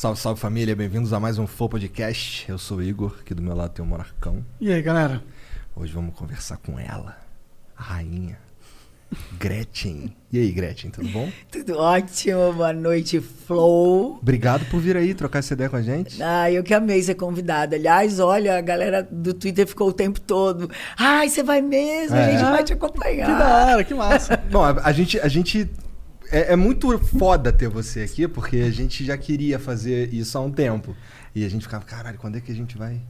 Salve, salve família, bem-vindos a mais um Flow Podcast. Eu sou o Igor, aqui do meu lado tem o Monarcão. E aí, galera? Hoje vamos conversar com ela, a rainha, Gretchen. E aí, Gretchen, tudo bom? Tudo ótimo, boa noite, Flow. Obrigado por vir aí trocar essa ideia com a gente. Ah, eu que amei ser convidada. Aliás, olha, a galera do Twitter ficou o tempo todo. Ai, você vai mesmo, a É. gente vai te acompanhar. Que da hora, que massa. Bom, a, a gente, a gente é, é muito foda ter você aqui, porque a gente já queria fazer isso há um tempo. E a gente ficava, caralho, quando é que a gente vai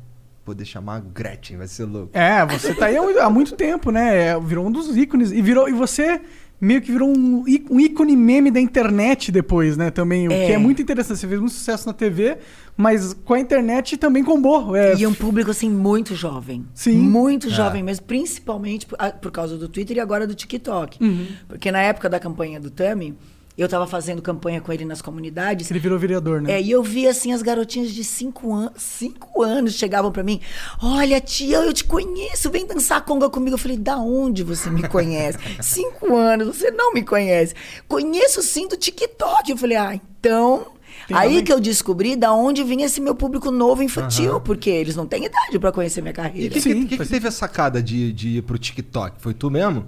poder chamar a Gretchen? Vai ser louco. É, você tá aí há muito- tempo, né? É, Virou um dos ícones. E, virou, e você meio que virou um, um ícone meme da internet depois, né? Também, o que É. é muito interessante. Você fez muito sucesso na TV, mas com a internet também combou. É, E um público, assim, muito jovem. Sim. Muito É. jovem mesmo, principalmente por, por causa do Twitter e agora do TikTok. Uhum. Porque na época da campanha do Tami, eu tava fazendo campanha com ele nas comunidades. Ele virou vereador, né? É, e eu vi assim as garotinhas de 5 anos, cinco anos chegavam pra mim. Olha, tia, eu te conheço, vem dançar conga comigo. Eu falei, da onde você me conhece? Cinco anos, você não me conhece. Conheço sim do TikTok. Eu falei, ah, então. Tem Aí também- que eu descobri da onde vinha esse meu público novo infantil, porque eles não têm idade pra conhecer minha E carreira. quem Sim, que, que, que teve a sacada de, de ir pro TikTok? Foi tu mesmo?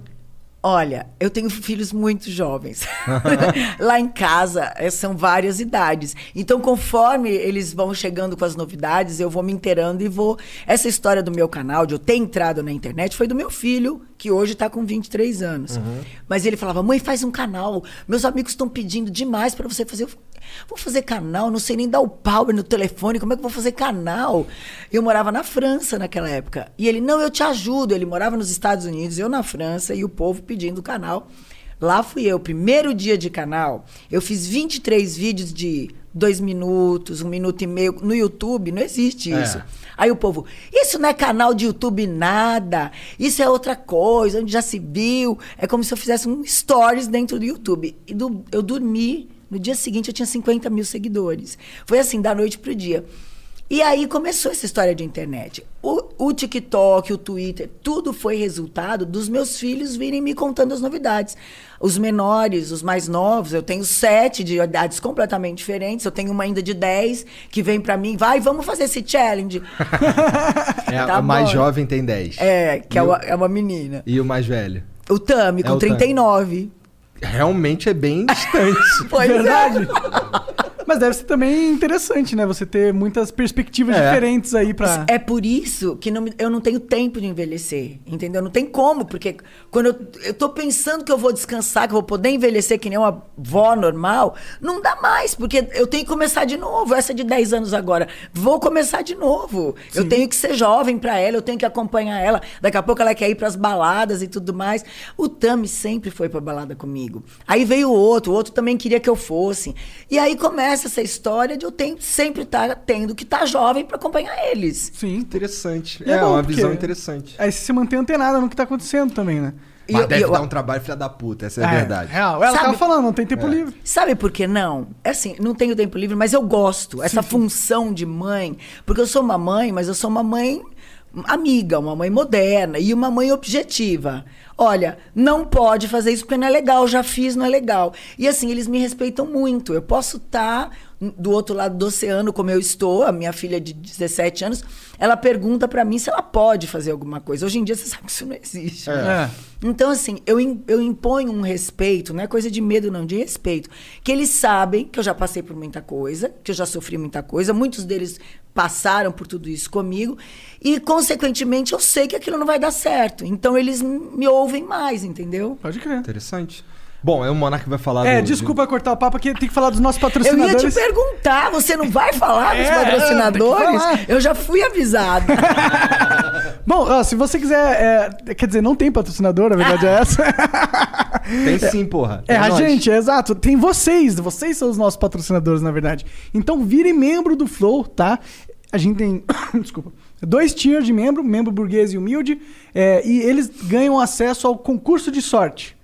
Olha, eu tenho filhos muito jovens. Lá em casa eh, são várias idades. Então, conforme eles vão chegando com as novidades, eu vou me inteirando e vou. Essa história do meu canal, de eu ter entrado na internet, foi do meu filho, que hoje está com 23 anos. Mas ele falava: mãe, faz um canal. Meus amigos estão pedindo demais para você fazer. Eu falei, Vou fazer canal, não sei nem dar o power no telefone, como é que eu vou fazer canal? Eu morava na França naquela época. E ele, não, eu te ajudo. Ele morava nos Estados Unidos, eu na França, e o povo pedindo canal. Lá fui eu, primeiro dia de canal, eu fiz 23 vídeos de dois minutos, um minuto e meio. No YouTube não existe É. isso. Aí o povo, isso não é canal de YouTube nada, isso é outra coisa, onde já se viu. É como se eu fizesse um stories dentro do YouTube. E do- eu dormi, no dia seguinte eu tinha 50 mil seguidores. Foi assim, da noite pro dia. E aí começou essa história de internet. O, o TikTok, o Twitter, tudo foi resultado dos meus filhos virem me contando as novidades. Os menores, os mais novos, eu tenho sete de idades completamente diferentes. Eu tenho uma ainda de 10 que vem pra mim, vai, vamos fazer esse challenge. É, Tá o mais bom. jovem tem 10. É, que é uma, é uma menina. E o mais velho? O Tami, É com o Tami. 39. Realmente é bem distante. Pois é. Mas deve ser também interessante, né? Você ter muitas perspectivas É. diferentes aí pra. É por isso que não eu não tenho tempo de envelhecer, entendeu? Não tem como, porque quando eu, eu tô pensando que eu vou descansar, que eu vou poder envelhecer que nem uma vó normal, não dá mais, porque eu tenho que começar de novo. Essa de 10 anos agora, vou começar de novo. Eu tenho que ser jovem pra ela, eu tenho que acompanhar ela. Daqui a pouco ela quer ir pras baladas e tudo mais. O Tami sempre foi pra balada comigo. Aí veio o outro, o outro também queria que eu fosse. E aí começa essa história de eu tenho, sempre estar tendo que estar jovem pra acompanhar eles. Sim. Interessante. E É, bom, uma visão interessante. Aí você se mantém antenado no que tá acontecendo também, né? E Mas eu- deve eu- dar um trabalho filha da puta, essa é a verdade. Real. Ela Sabe- tava falando, não tem tempo É. livre. Sabe por que não? É assim, não tenho tempo livre, mas eu gosto. Essa função de mãe. Porque eu sou uma mãe, mas eu sou uma mãe amiga, uma mãe moderna e uma mãe objetiva. Olha, não pode fazer isso porque não é legal, já fiz, não é legal. E assim, eles me respeitam muito. Eu posso estar do outro lado do oceano, como eu estou, a minha filha de 17 anos, ela pergunta pra mim se ela pode fazer alguma coisa. Hoje em dia você sabe que isso não existe. É. Então, assim, eu, eu imponho um respeito, não é coisa de medo, não, de respeito. Que eles sabem que eu já passei por muita coisa, que eu já sofri muita coisa, muitos deles passaram por tudo isso comigo, e, consequentemente, eu sei que aquilo não vai dar certo. Então, eles me ouvem mais, entendeu? Pode crer. Interessante. Bom, aí o Monark vai falar É, do- desculpa cortar o papo, porque tem que falar dos nossos Eu ia patrocinadores. te perguntar, você não vai falar dos É, patrocinadores? tem que falar. Eu já fui avisado. Bom, ó, se você quiser. é, quer dizer, não tem patrocinador, na verdade é essa. Tem sim, porra. É, Tem a nós. gente, é exato. Tem vocês, vocês são os nossos patrocinadores, na verdade. Então vire membro do Flow, tá? A gente tem. Desculpa. Dois tiers de membro, membro burguês e humilde. é, e eles ganham acesso ao concurso de sorte.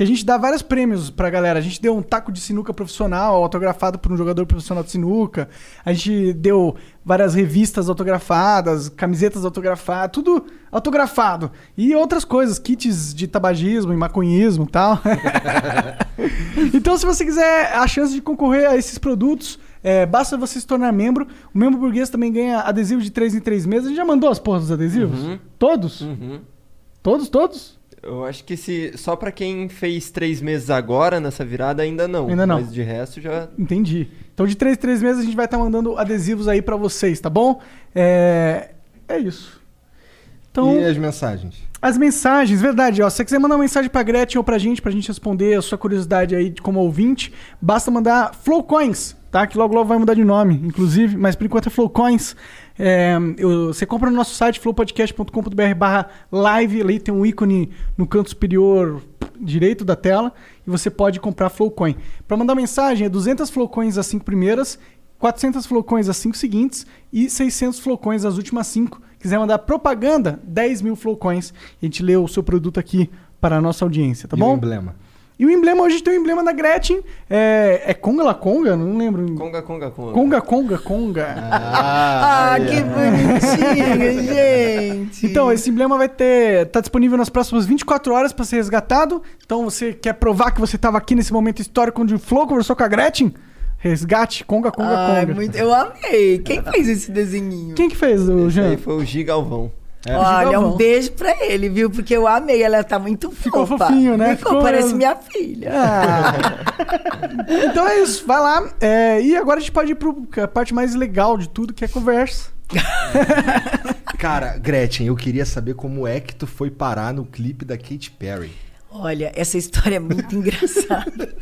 Que a gente dá vários prêmios pra galera. A gente deu um taco de sinuca profissional, autografado por um jogador profissional de sinuca. A gente deu várias revistas autografadas, camisetas autografadas, tudo autografado. E outras coisas, kits de tabagismo e maconhismo e tal. então, se você quiser a chance de concorrer a esses produtos, é, basta você se tornar membro. O membro burguês também ganha adesivo de 3 em 3 meses. A gente já mandou as porras dos adesivos? Todos? Uhum. Todos, todos? Eu acho que se só pra quem fez três meses agora nessa virada ainda não. Ainda não. Mas de resto já. Entendi. Então, de 3 em 3 meses, a gente vai estar mandando adesivos aí pra vocês, tá bom? É, é isso. Então, E as mensagens? as mensagens, verdade, ó. Se você quiser mandar uma mensagem pra Gretchen ou pra gente, pra gente responder a sua curiosidade aí de como ouvinte, basta mandar Flowcoins, tá? Que logo logo vai mudar de nome, inclusive, mas por enquanto é Flowcoins. É, eu- você compra no nosso site flowpodcast.com.br barra live, ali tem um ícone no canto superior direito da tela e você pode comprar Flowcoin. Pra mandar mensagem é 200 Flowcoins as 5 primeiras, 400 Flowcoins as 5 seguintes e 600 Flowcoins as últimas 5. Quiser mandar propaganda, 10 mil Flowcoins. A gente lê o seu produto aqui para a nossa audiência, tá e bom? emblema? E o emblema, hoje tem o emblema da Gretchen. É, é Conga La Conga? Não lembro. Conga, conga, conga. Conga, Conga, Conga. ah, que bonitinho, gente. Então, esse emblema vai ter. tá disponível nas próximas 24 horas para ser resgatado. Então, você quer provar que você estava aqui nesse momento histórico onde o Flow conversou com a Gretchen? Resgate, Conga, Conga, Ai, Conga. muito- eu amei. Quem fez esse desenhinho? Quem que fez, o Esse aí Jean? foi o Gigalvão. Olha, Gigalvão. um beijo pra ele, viu? Porque eu amei, ela tá muito Ficou fofa. fofinho, né? Ficou, Ficou- parece minha filha. Ah. então é isso, vai lá. É, e agora a gente pode ir pra parte mais legal de tudo, que é conversa. Cara, Gretchen, eu queria saber como é que tu foi parar no clipe da Katy Perry. Olha, essa história é muito engraçada.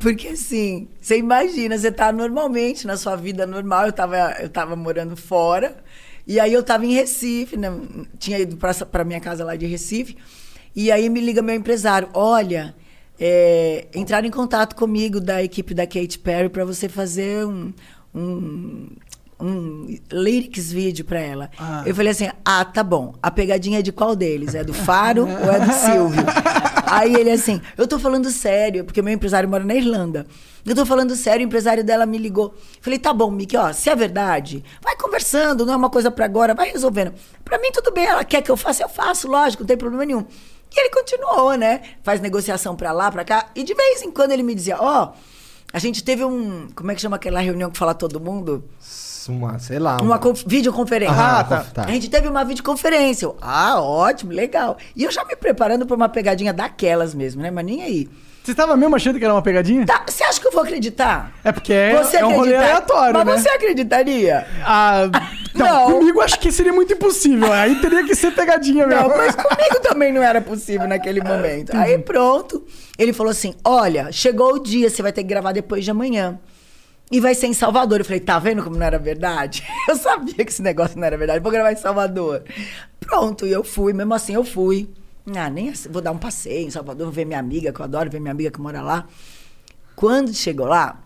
Porque assim, você imagina, você tá normalmente na sua vida normal, eu tava, eu tava morando fora, e aí eu tava em Recife, né? tinha ido pra, pra minha casa lá de Recife, e aí me liga meu empresário, olha, é, em contato comigo da equipe da Katy Perry para você fazer um, um, um lyrics vídeo para ela. Ah. Eu falei assim, ah, tá bom. A pegadinha é de qual deles? É do Faro ou é do Silvio? Aí ele assim, eu tô falando sério, porque meu empresário mora na Irlanda. Eu tô falando sério, o empresário dela me ligou. Falei, tá bom, Mickey, ó, se é verdade, vai conversando, não é uma coisa pra agora, vai resolvendo. Pra mim, tudo bem, ela quer que eu faça, eu faço, lógico, não tem problema nenhum. E ele continuou, né? Faz negociação pra lá, pra cá. E de vez em quando ele me dizia, ó, a gente teve um. Como é que chama aquela reunião que fala todo mundo? Uma, sei lá. Uma conf- videoconferência. Ah, tá. tá. A gente teve uma videoconferência. Eu, ah, ótimo, legal. E eu já me preparando pra uma pegadinha daquelas mesmo, né? Mas nem aí. Você tava mesmo achando que era uma pegadinha? Tá, você acha que eu vou acreditar? É porque é, Você é um rolê aleatório, Mas né? você acreditaria? Ah, não, Não. comigo acho que seria muito impossível. Aí teria que ser pegadinha mesmo. Não, mas comigo também não era possível naquele momento. Aí pronto, ele falou assim: olha, chegou o dia, você vai ter que gravar depois de amanhã. E vai ser em Salvador. Eu falei, tá vendo como não era verdade? Eu sabia que esse negócio não era verdade. Vou gravar em Salvador. Pronto, e eu fui, mesmo assim eu fui. Ah, nem assim, vou dar um passeio em Salvador, vou ver minha amiga, que eu adoro ver minha amiga que mora lá. Quando chegou lá,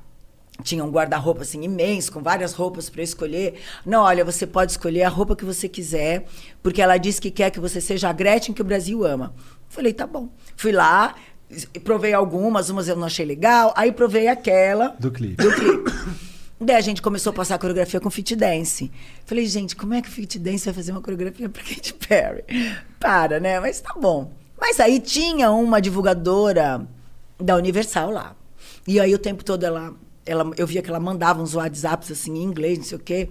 tinha um guarda-roupa assim imenso, com várias roupas para escolher. Não, olha, você pode escolher a roupa que você quiser, porque ela disse que quer que você seja a Gretchen que o Brasil ama. Falei, tá bom. Fui lá, provei algumas, umas eu não achei legal, aí provei aquela Do clipe. do clipe. Daí a gente começou a passar a coreografia com fit dance. Falei, gente, como é que o fit dance vai fazer uma coreografia pra Katy Perry? Para, né? Mas tá bom. Mas aí tinha uma divulgadora da Universal lá. E aí o tempo todo ela, ela eu via que ela mandava uns WhatsApps assim em inglês, não sei o quê.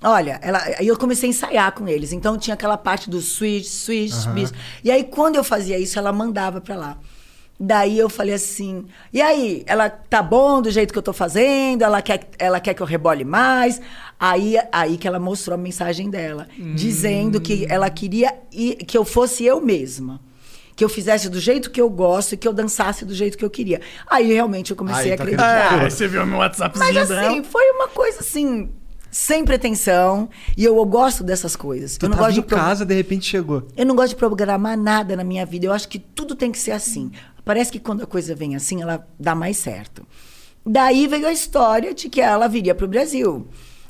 Olha, ela, aí eu comecei a ensaiar com eles. Então tinha aquela parte do switch, switch, bis. E aí quando eu fazia isso, ela mandava pra lá. Daí eu falei assim: "E aí, ela tá bom do jeito que eu tô fazendo? Ela quer, ela quer que eu rebole mais?" Aí aí que ela mostrou a mensagem dela, dizendo que ela queria i- que eu fosse eu mesma. que eu fizesse do jeito que eu gosto e que eu dançasse do jeito que eu queria. Aí realmente eu comecei Aí a tá acreditar. É, você viu meu WhatsAppzinho Mas dela. assim, foi uma coisa assim, sem pretensão. E eu, eu gosto dessas coisas. Tu eu não tava gosto em de pro- casa, de repente chegou. Eu não gosto de programar nada na minha vida. Eu acho que tudo tem que ser assim. Parece que quando a coisa vem assim, ela dá mais certo. Daí veio a história de que ela viria para o Brasil.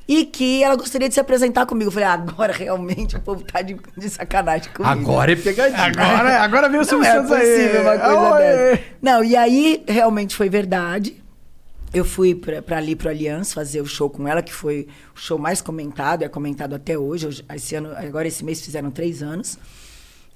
E que ela gostaria de se apresentar comigo. Eu falei, agora realmente o povo tá de, de sacanagem comigo. Agora é pegadinha. Agora, agora veio o Silvio é Santos aí. possível uma coisa Oi. dessa. Não, e aí realmente foi verdade. Eu fui pra ali pro Aliança fazer o show com ela, que foi o show mais comentado, é comentado até hoje. Hoje- Esse ano, agora esse mês fizeram três anos.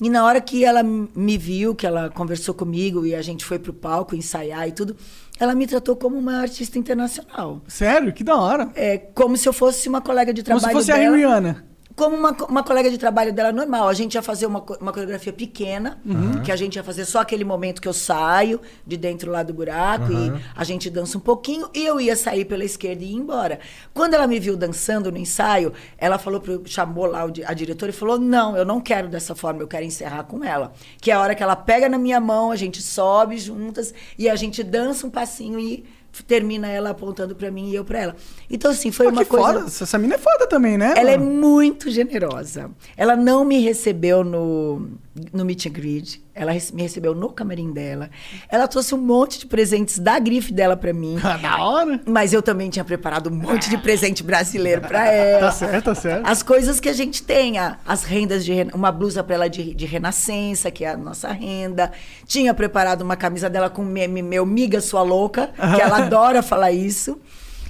E na hora que ela me viu, que ela conversou comigo e a gente foi pro palco ensaiar e tudo, ela me tratou como uma artista internacional. Sério? Que da hora. É como se eu fosse uma colega de Como trabalho se fosse dela a Rihanna. Como uma, uma colega de trabalho dela normal. A gente ia fazer uma, uma coreografia pequena, que a gente ia fazer só aquele momento que eu saio de dentro lá do buraco e a gente dança um pouquinho e eu ia sair pela esquerda e ir embora. Quando ela me viu dançando no ensaio, ela falou pro, chamou lá o a diretora e falou: "Não, eu não quero dessa forma, eu quero encerrar com ela". Que é a hora que ela pega na minha mão, a gente sobe juntas e a gente dança um passinho e termina ela apontando pra mim e eu pra ela. Então assim, foi Pô, uma coisa foda. Essa mina é foda também, né? ela é mano? muito generosa. Ela não me recebeu no, no meet and greet. Ela me recebeu no camarim dela. Ela trouxe um monte de presentes da grife dela pra mim. Da hora. Mas eu também tinha preparado um monte de presente brasileiro pra ela. Tá certo, tá certo. As coisas que a gente tem, as rendas de uma blusa para ela de, de renascença, que é a nossa renda. Tinha preparado uma camisa dela com meme meu, miga sua louca, que ela adora falar isso.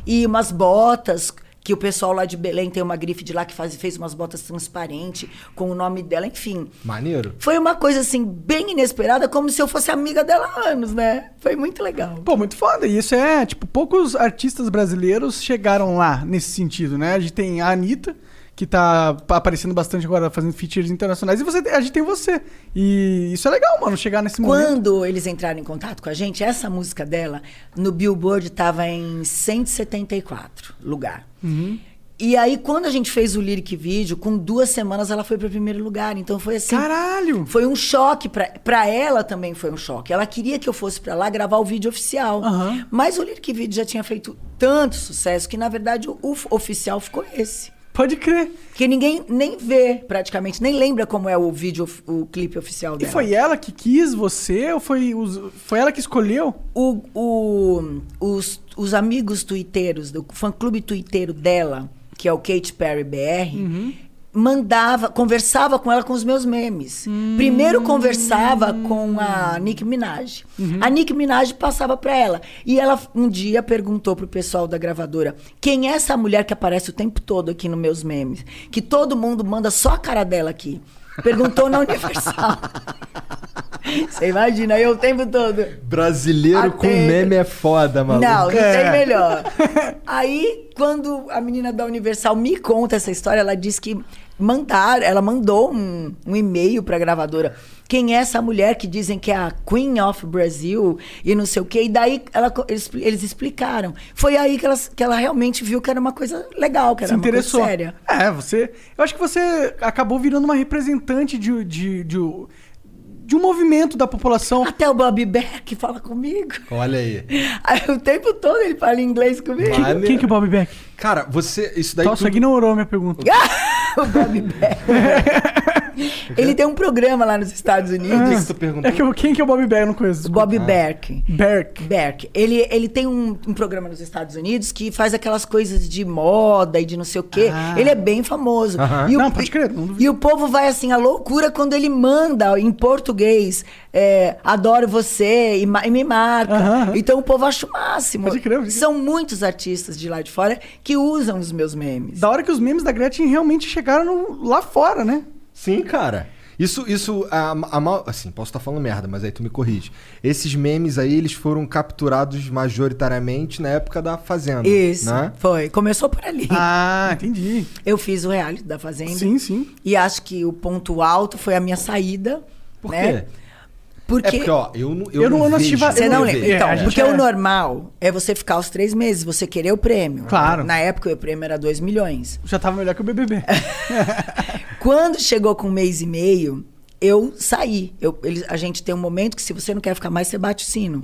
E umas botas que o pessoal lá de Belém tem uma grife de lá que faz, fez umas botas transparentes com o nome dela, enfim. Maneiro. Foi uma coisa assim bem inesperada, como se eu fosse amiga dela há anos, né? Foi muito legal. Pô, muito foda. E isso é, tipo, poucos artistas brasileiros chegaram lá nesse sentido, né? A gente tem a Anitta, que tá aparecendo bastante agora, fazendo features internacionais, e você, a gente tem você. E isso é legal, mano, chegar nesse momento. Quando eles entraram em contato com a gente, essa música dela, no Billboard, estava em 174 lugar. Uhum. E aí, quando a gente fez o lyric vídeo, com duas semanas ela foi para o primeiro lugar. Então foi assim. Caralho! Foi um choque pra pra ela também foi um choque. Ela queria que eu fosse pra lá gravar o vídeo oficial. Aham. Mas o lyric vídeo já tinha feito tanto sucesso que na verdade o, o oficial ficou esse. Pode crer. Que ninguém nem vê praticamente, nem lembra como é o vídeo, o clipe oficial E dela. foi ela que quis você ou foi, os, foi ela que escolheu? o, o- os, os amigos tuiteiros, do fã-clube tuiteiro dela, que é o Kate Perry BR, mandava, conversava com ela com os meus memes. Primeiro conversava com a Nicki Minaj. A Nicki Minaj passava para ela. E ela um dia perguntou pro pessoal da gravadora: "Quem é essa mulher que aparece o tempo todo aqui nos meus memes? Que todo mundo manda só a cara dela aqui." Perguntou na Universal. Você imagina, eu o tempo todo. Brasileiro com Até- meme é foda, maluco. Não, não É. tem melhor. Aí, quando a menina da Universal me conta essa história, ela disse que mandaram, ela mandou um, um e-mail pra gravadora. Quem é essa mulher que dizem que é a Queen of Brazil e não sei o quê? E daí ela eles, eles explicaram. Foi aí que ela, que ela realmente viu que era uma coisa legal, que era se uma coisa interessou. séria. É, você. Eu acho que você acabou virando uma representante de, de, de, de um movimento da população. Até o Bob Beck fala comigo. Olha aí. Aí, o tempo todo ele fala inglês comigo. Maneiro. Quem que é o Bob Beck? Cara, você. Isso daí. Nossa, tudo- ignorou a minha pergunta. o Bob Beck. ele tem um programa lá nos Estados que, Unidos. que tu perguntou? É que eu- quem que é o Bob Beck? Eu não conheço. O Bob Berk. Berk. Berk. Ele, ele tem um, um programa nos Estados Unidos que faz aquelas coisas de moda e de não sei o quê. Ah. Ele é bem famoso. Aham. E o, Não, pode crer, não. E o povo vai assim, a loucura quando ele manda em português, é, adoro você e, e me marca. Aham. Então o povo acha o máximo. Pode crer, pode crer. São muitos artistas de lá de fora que usam os meus memes. Da hora que os memes da Gretchen realmente chegaram no- lá fora, né? Sim, cara. Isso, isso, a, a mal- assim, posso estar falando merda, mas aí tu me corrige. Esses memes aí, eles foram capturados majoritariamente na época da Fazenda. Isso, Né? foi. Começou por ali. Ah, entendi. Eu fiz o reality da Fazenda. Sim, sim. E acho que o ponto alto foi a minha saída. Por né? quê? Porque. É porque, ó, eu não eu Eu não- não assisti va- Você não não lembra? vejo. Então, É, porque é- o normal é você ficar os três meses, você querer o prêmio. Claro. Na época o prêmio era 2 milhões. Já tava melhor que o BBB. Quando chegou com um mês e meio, eu saí. Eu, eles- a gente tem um momento que se você não quer ficar mais, você bate o sino.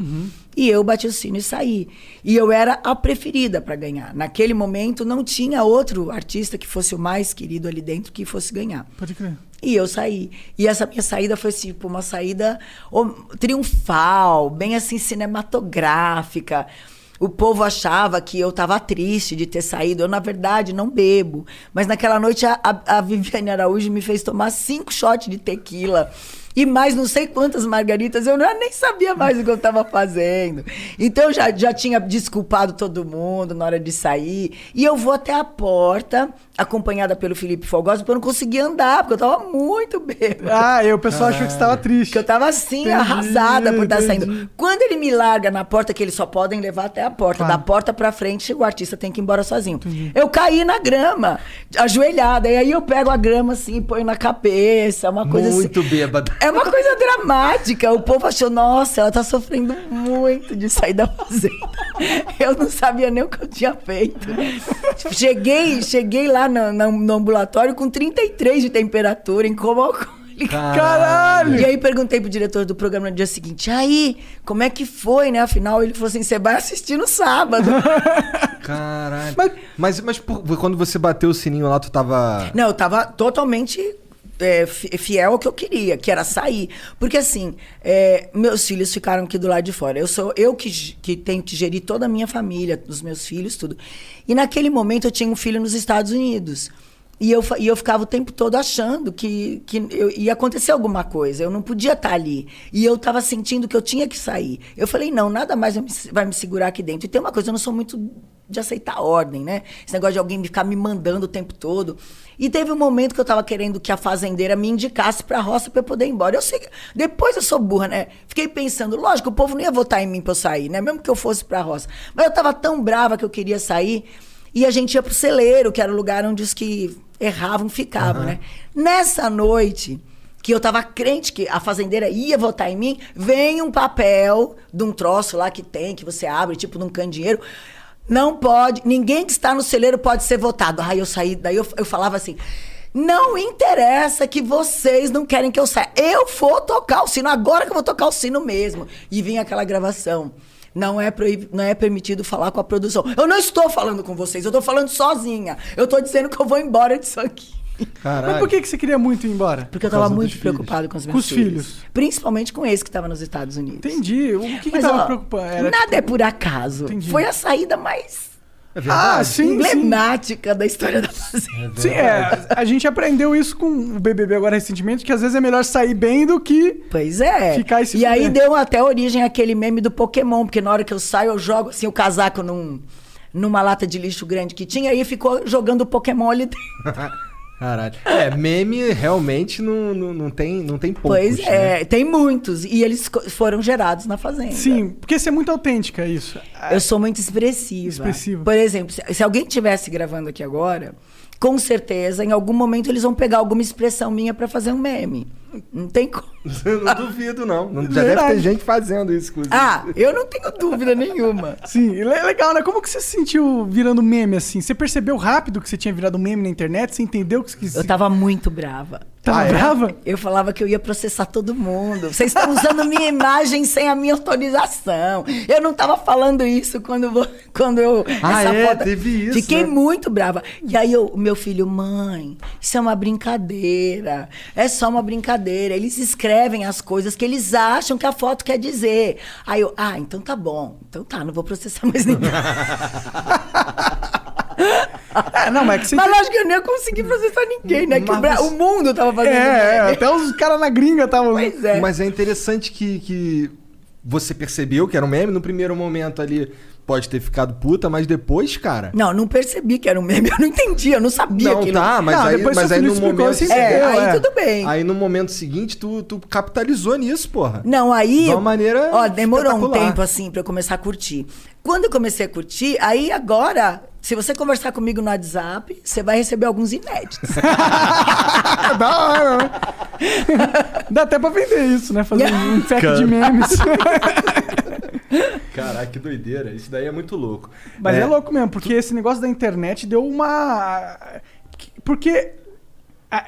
E eu bati o sino e saí. E eu era a preferida para ganhar. Naquele momento não tinha outro artista que fosse o mais querido ali dentro que fosse ganhar. Pode crer. E eu saí. E essa minha saída foi tipo uma saída ó, triunfal, bem assim cinematográfica. O povo achava que eu estava triste de ter saído. Eu, na verdade, não bebo. Mas naquela noite a, a, Viviane Araújo me fez tomar cinco shots de tequila. E mais não sei quantas margaritas, eu nem sabia mais o que eu estava fazendo. Então eu já, já tinha desculpado todo mundo na hora de sair. E eu vou até a porta, acompanhada pelo Felipe Fogosa, porque eu não conseguia andar, porque eu estava muito bêbada. Ah, e o pessoal achou que você tava triste. Que eu tava assim, Entendi, arrasada por estar entendi. saindo. Quando ele me larga na porta, que eles só podem levar até a porta, Claro. da porta pra frente, o artista tem que ir embora sozinho. Eu caí na grama, ajoelhada. E aí eu pego a grama assim, ponho na cabeça, uma coisa Muito assim. bêbado. É uma coisa dramática. O povo achou, nossa, ela tá sofrendo muito de sair da fazenda. Eu não sabia nem o que eu tinha feito. Cheguei, cheguei lá no, no- no ambulatório com 33 de temperatura, em coma alcoólica. Caralho! E aí perguntei pro diretor do programa no dia seguinte, aí, como é que foi, né? Afinal, ele falou assim, você vai assistir no sábado. Caralho. Mas, mas, mas por- quando você bateu o sininho lá, tu tava. Não, eu tava totalmente é, fi- fiel ao que eu queria, que era sair. Porque assim, é, meus filhos ficaram aqui do lado de fora. Eu sou eu que, que tenho que gerir toda a minha família, os meus filhos, tudo. E naquele momento eu tinha um filho nos Estados Unidos. E eu, e eu ficava o tempo todo achando que, que eu- ia acontecer alguma coisa. Eu não podia estar ali. E eu estava sentindo que eu tinha que sair. Eu falei, não, nada mais vai me, segurar aqui dentro. E tem uma coisa, eu não sou muito de aceitar ordem, né? Esse negócio de alguém ficar me mandando o tempo todo. E teve um momento que eu estava querendo que a fazendeira me indicasse para a roça para eu poder ir embora. Eu sei, depois eu sou burra, né? Fiquei pensando, lógico, o povo não ia votar em mim para eu sair, né? Mesmo que eu fosse para a roça. Mas eu estava tão brava que eu queria sair. E a gente ia pro celeiro, que era o lugar onde os que erravam ficavam, né? Nessa noite, que eu tava crente que a fazendeira ia votar em mim, vem um papel de um troço lá que tem, que você abre, tipo num candeeiro. Não pode, ninguém que está no celeiro pode ser votado. Aí eu saí, daí eu, eu falava assim. Não interessa que vocês não querem que eu saia. Eu vou tocar o sino, agora que eu vou tocar o sino mesmo. E vinha aquela gravação. Não é, proib... não é permitido falar com a produção. Eu não estou falando com vocês, eu estou falando sozinha. Eu estou dizendo que eu vou embora disso aqui. Caralho. Mas por que, que você queria muito ir embora? Porque eu estava muito filhos. preocupado com os Com meus os filhos. Principalmente com esse que estava nos Estados Unidos. Entendi. O que, que Mas, tava ó, preocupando? Era, nada tipo, é por acaso. Entendi. Foi a saída mais É verdade? Ah, sim, sim. emblemática da história da fazenda. Sim, é. A gente aprendeu isso com o BBB agora recentemente, que às vezes é melhor sair bem do que... Pois é. Ficar e se e aí deu até origem àquele meme do Pokémon, porque na hora que eu saio, eu jogo assim o casaco num, numa lata de lixo grande que tinha, e aí ficou jogando o Pokémon ali dentro. Caralho. É, meme realmente não, não, não tem, não tem poucos, pois né? é, tem muitos. E eles foram gerados na fazenda. Sim, porque você é muito autêntica, isso. Eu sou muito expressiva. Expressiva. Por exemplo, se, se alguém estivesse gravando aqui agora, com certeza, em algum momento, eles vão pegar alguma expressão minha pra fazer um meme. Não tem como. não duvido, não. Não- Já Verdade. deve ter gente fazendo isso, inclusive. Ah, eu não tenho dúvida nenhuma. Sim, le- legal, né? Como que você se sentiu virando meme assim? Você percebeu rápido que você tinha virado meme na internet? Você entendeu que você Eu tava muito brava. tava Ah, é? brava? Eu falava que eu ia processar todo mundo. Vocês estão usando minha imagem sem a minha autorização. Eu não estava falando isso quando, vo- quando eu. Ah, é? Teve isso, Fiquei né? muito brava. E aí o meu filho, mãe, isso é uma brincadeira. É só uma brincadeira. Eles escrevem as coisas que eles acham que a foto quer dizer. Aí eu, ah, então tá bom. Então tá, não vou processar mais ninguém. É, não, mas é que você. Mas lógico que eu não ia conseguir processar ninguém, né? Mas Bra- o mundo tava fazendo. É, é, meme. até os caras na gringa estavam. Pois é. Mas é interessante que, que você percebeu que era um meme no primeiro momento ali. Pode ter ficado puta, mas depois, cara. Não, não percebi que era um meme. Eu não entendi, eu não sabia Não, aquilo. tá, mas Não, aí, depois mas aí no explicou, momento. você É, aí é. tudo bem. Aí no momento seguinte, tu, tu capitalizou nisso, porra. Não, aí. De uma maneira Ó, demorou um tempo assim pra eu começar a curtir. Quando eu comecei a curtir, aí agora, se você conversar comigo no WhatsApp, você vai receber alguns inéditos. da hora, né? Dá até pra vender isso, né? Fazer um pack de memes. Caraca, que doideira. Isso daí é muito louco. Mas é. louco mesmo, porque esse negócio da internet deu uma. Porque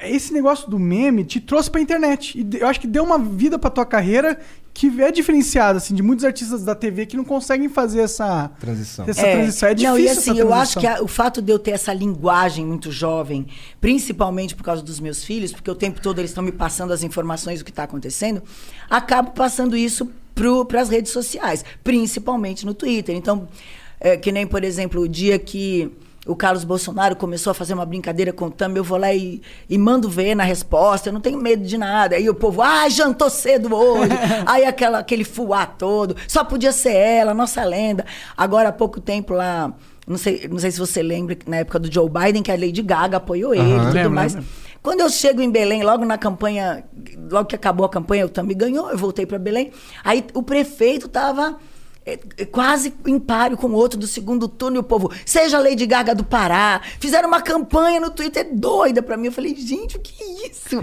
esse negócio do meme te trouxe pra internet. E eu acho que deu uma vida pra tua carreira que é diferenciada, assim, de muitos artistas da TV que não conseguem fazer essa Transição. Essa transição. É difícil Não, e essa assim, eu acho que a- o fato de eu ter essa linguagem muito jovem, principalmente por causa dos meus filhos, porque o tempo todo eles estão me passando as informações do que está acontecendo, acabo passando isso para as redes sociais, principalmente no Twitter. Então, é, que nem, por exemplo, o dia que o Carlos Bolsonaro começou a fazer uma brincadeira com o Thumb, eu vou lá e, e mando ver na resposta, eu não tenho medo de nada. Aí o povo, ah, jantou cedo hoje. Aí aquela, aquele fuá todo, só podia ser ela, nossa lenda. Agora, há pouco tempo lá, não sei, não sei se você lembra, na época do Joe Biden, que a Lady Gaga apoiou ele e tudo Lembro, mais. lembro. Quando eu chego em Belém, logo na campanha, logo que acabou a campanha, o Thumb ganhou, eu voltei para Belém. Aí o prefeito estava quase em páreo com o outro do segundo turno e o povo, seja Lady Gaga do Pará. Fizeram uma campanha no Twitter doida para mim. Eu falei, gente, o que é isso?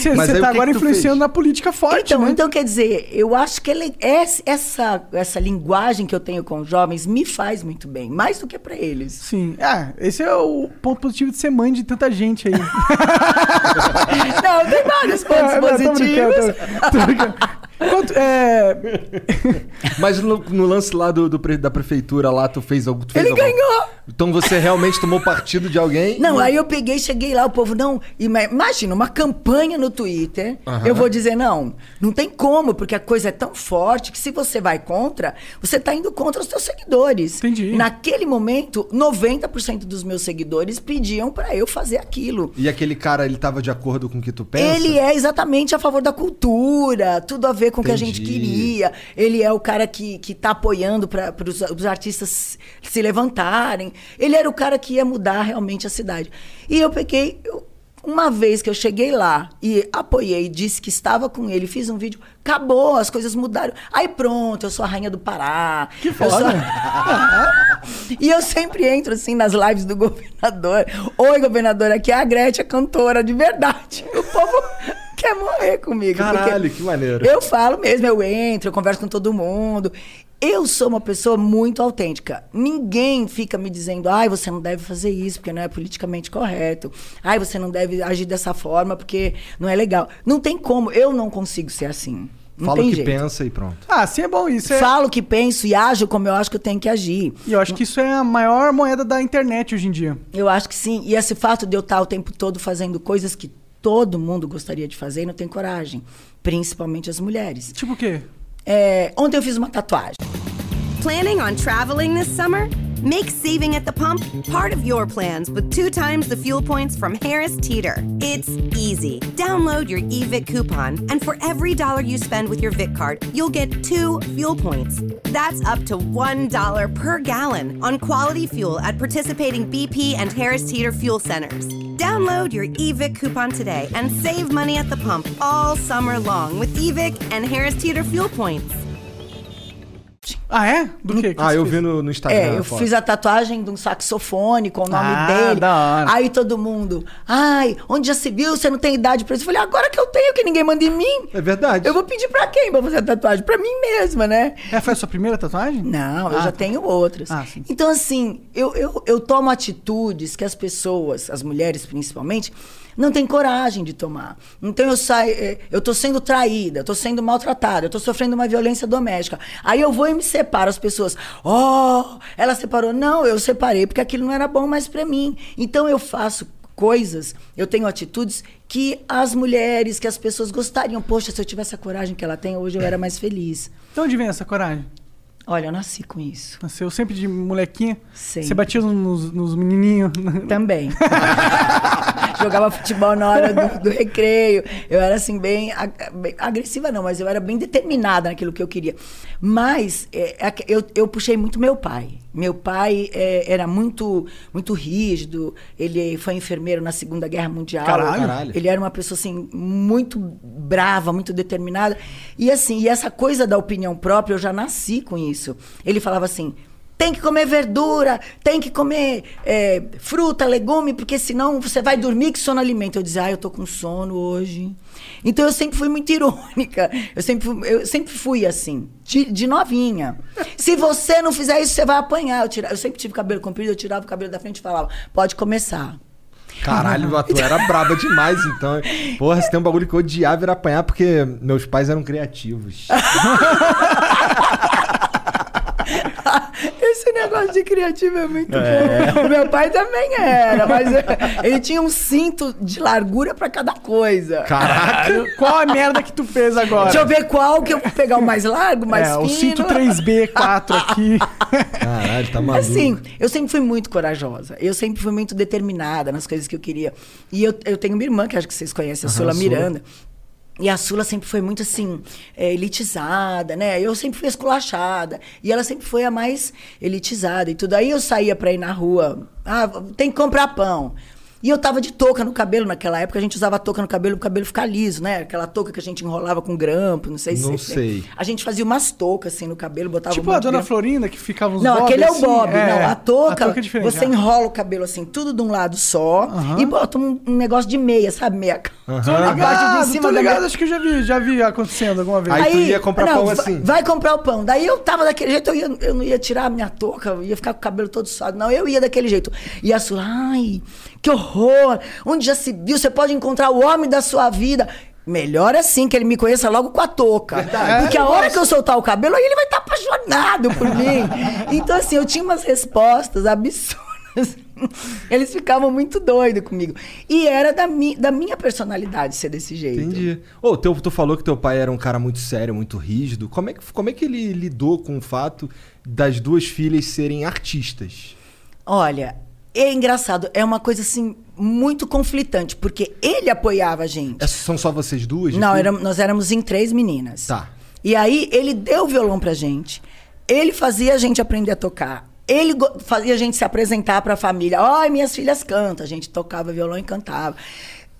Você tá que agora que influenciando fez? na política forte, então, né? então, quer dizer, eu acho que ele- essa, essa, linguagem que eu tenho com os jovens me faz muito bem, mais do que para eles. Sim. Ah, esse é o ponto positivo de ser mãe de tanta gente aí. Não, tem vários pontos É, não, tô positivos. brincando, tô- tô brincando. Quanto- é, Mas no, no lance lá do, do pre- da prefeitura lá, tu fez algo. tu fez Ele algum- ganhou! Então você realmente tomou partido de alguém? Não, aí eu peguei, cheguei lá, o povo, não. ima- Imagina, uma campanha no Twitter. Eu vou dizer, não, não tem como, porque a coisa é tão forte que se você vai contra, você tá indo contra os seus seguidores. Entendi. Naquele momento, 90% dos meus seguidores pediam pra eu fazer aquilo. E aquele cara, ele tava de acordo com o que tu pensa? Ele é exatamente a favor da cultura, tudo a ver com o que a gente Entendi. queria. Ele é o cara que, que tá apoiando para os, os artistas se levantarem. Ele era o cara que ia mudar realmente a cidade. E eu peguei. eu- uma vez que eu cheguei lá e apoiei, disse que estava com ele, fiz um vídeo, acabou, as coisas mudaram. Aí pronto, eu sou a rainha do Pará. Que foda. e eu sempre entro assim nas lives do governador. Oi, governador, aqui é a Gretchen, a cantora de verdade. O povo quer morrer comigo. Caralho, que maneiro. Eu falo mesmo, eu entro, eu converso com todo mundo. Eu sou uma pessoa muito autêntica. Ninguém fica me dizendo, ai, você não deve fazer isso, porque não é politicamente correto. Ai, você não deve agir dessa forma, porque não é legal. Não tem como, eu não consigo ser assim. Não Fala o que jeito. pensa e pronto. ah, sim é bom isso. É, Falo o que penso e ajo como eu acho que eu tenho que agir. E eu acho que isso é a maior moeda da internet hoje em dia. Eu acho que sim. E esse fato de eu estar o tempo todo fazendo coisas que todo mundo gostaria de fazer e não tem coragem. Principalmente as mulheres. Tipo o quê? É, ontem eu fiz uma tatuagem. Planning on traveling this summer? Make saving at the pump part of your plans with two times the fuel points from Harris Teeter. It's easy. Download your eVIC coupon, and for every dollar you spend with your VIC card, you'll get two fuel points. That's up to $1 per gallon on quality fuel at participating BP and Harris Teeter fuel centers. Download your eVIC coupon today and save money at the pump all summer long with eVIC and Harris Teeter fuel points. Ah, é? Do quê? que Ah, eu fez? vi no, no Instagram. É, eu fiz a tatuagem de um saxofone com o nome Ah, dele. da hora. Aí todo mundo, ai, onde já se viu? Você não tem idade pra isso? Eu falei, agora que eu tenho, que ninguém manda em mim. É verdade. Eu vou pedir pra quem pra fazer a tatuagem? Pra mim mesma, né? É, foi a sua primeira tatuagem? Não, eu Ah, já tá. tenho outras. Ah, sim. então, assim, eu, eu, eu tomo atitudes que as pessoas, as mulheres principalmente, não têm coragem de tomar. Então eu saio, eh, eu tô sendo traída, tô sendo maltratada, eu tô sofrendo uma violência doméstica. Aí eu vou e me separo. As pessoas, oh, ela separou. Não, eu separei porque aquilo não era bom mais pra mim. Então eu faço coisas, eu tenho atitudes que as mulheres, que as pessoas gostariam. Poxa, se eu tivesse a coragem que ela tem, hoje eu era mais feliz. De onde vem essa coragem? Olha, eu nasci com isso. Nasceu sempre de molequinha? Sempre. Você batia nos, nos menininhos? Também. Jogava futebol na hora do, do recreio. Eu era assim, bem, bem agressiva, não, mas eu era bem determinada naquilo que eu queria. Mas é, é eu, eu puxei muito meu pai. Meu pai é, era muito, muito rígido. Ele foi enfermeiro na Segunda Guerra Mundial. Caralho. Caralho. Ele era uma pessoa assim muito brava, muito determinada. E assim, e essa coisa da opinião própria, eu já nasci com isso. Ele falava assim: tem que comer verdura, tem que comer é, fruta, legume, porque senão você vai dormir que sono alimenta. Eu dizia, ah, eu tô com sono hoje. Então eu sempre fui muito irônica. Eu sempre, fui- eu sempre fui assim, de, de novinha. Se você não fizer isso, você vai apanhar. Eu, tira- eu sempre tive cabelo comprido, eu tirava o cabelo da frente e falava, pode começar. Caralho, a tua era braba demais, então. Porra, se tem um bagulho que eu odiava era apanhar porque meus pais eram criativos. Esse negócio de criativo é muito bom. O meu pai também era, mas é, ele tinha um cinto de largura pra cada coisa. Caraca! Qual a merda que tu fez agora? Deixa eu ver qual que eu vou pegar o mais largo, mais é, fino. o cinto 3B4 aqui. Caralho, tá maluco. Assim, eu sempre fui muito corajosa. Eu sempre fui muito determinada nas coisas que eu queria. E eu, eu tenho uma irmã, que acho que vocês conhecem, a Aham, Sula Sula. Miranda. E a Sula sempre foi muito assim, é, elitizada, né? Eu sempre fui esculachada. E ela sempre foi a mais elitizada e tudo. Aí eu saía pra ir na rua. Ah, tem que comprar pão. E eu tava de touca no cabelo naquela época, a gente usava touca no cabelo pro cabelo ficar liso, né? Aquela touca que a gente enrolava com grampo, não sei se Não sei. A gente fazia umas toucas assim no cabelo, botava tipo um a dona grampo. Florinda que ficava uns Não, bob aquele é o assim. bob. não, a touca, A touca é diferente. você ah. enrola o cabelo assim, tudo de um lado só, Aham. e bota um, um negócio de meia, sabe? Meia. A parte ligado, de cima tô da ligado, minha- acho que eu já vi, já vi acontecendo alguma vez. Aí tu ia comprar não, pão vai- assim. Vai comprar o pão. Daí eu tava daquele jeito, eu, ia- eu não ia tirar a minha touca, eu ia ficar com o cabelo todo suado. Não, eu ia daquele jeito. E a Sula, ai, que horror! Onde já se viu? Você pode encontrar o homem da sua vida. Melhor assim, que ele me conheça logo com a touca. Porque a hora que eu soltar o cabelo, aí ele vai estar apaixonado por mim. Então, assim, eu tinha umas respostas absurdas. Eles ficavam muito doidos comigo. E era da, mi da minha personalidade ser desse jeito. Entendi. Ô, teu, tu falou que teu pai era um cara muito sério, muito rígido. Como é, que, como é que ele lidou com o fato das duas filhas serem artistas? Olha, é engraçado, é uma coisa assim muito conflitante, porque ele apoiava a gente. É- são só vocês duas? Não, filho? éramos- nós éramos em três meninas. Tá. E aí ele deu o violão pra gente. Ele fazia a gente aprender a tocar. Ele fazia a gente se apresentar pra família. Ai, minhas filhas cantam. A gente tocava violão e cantava.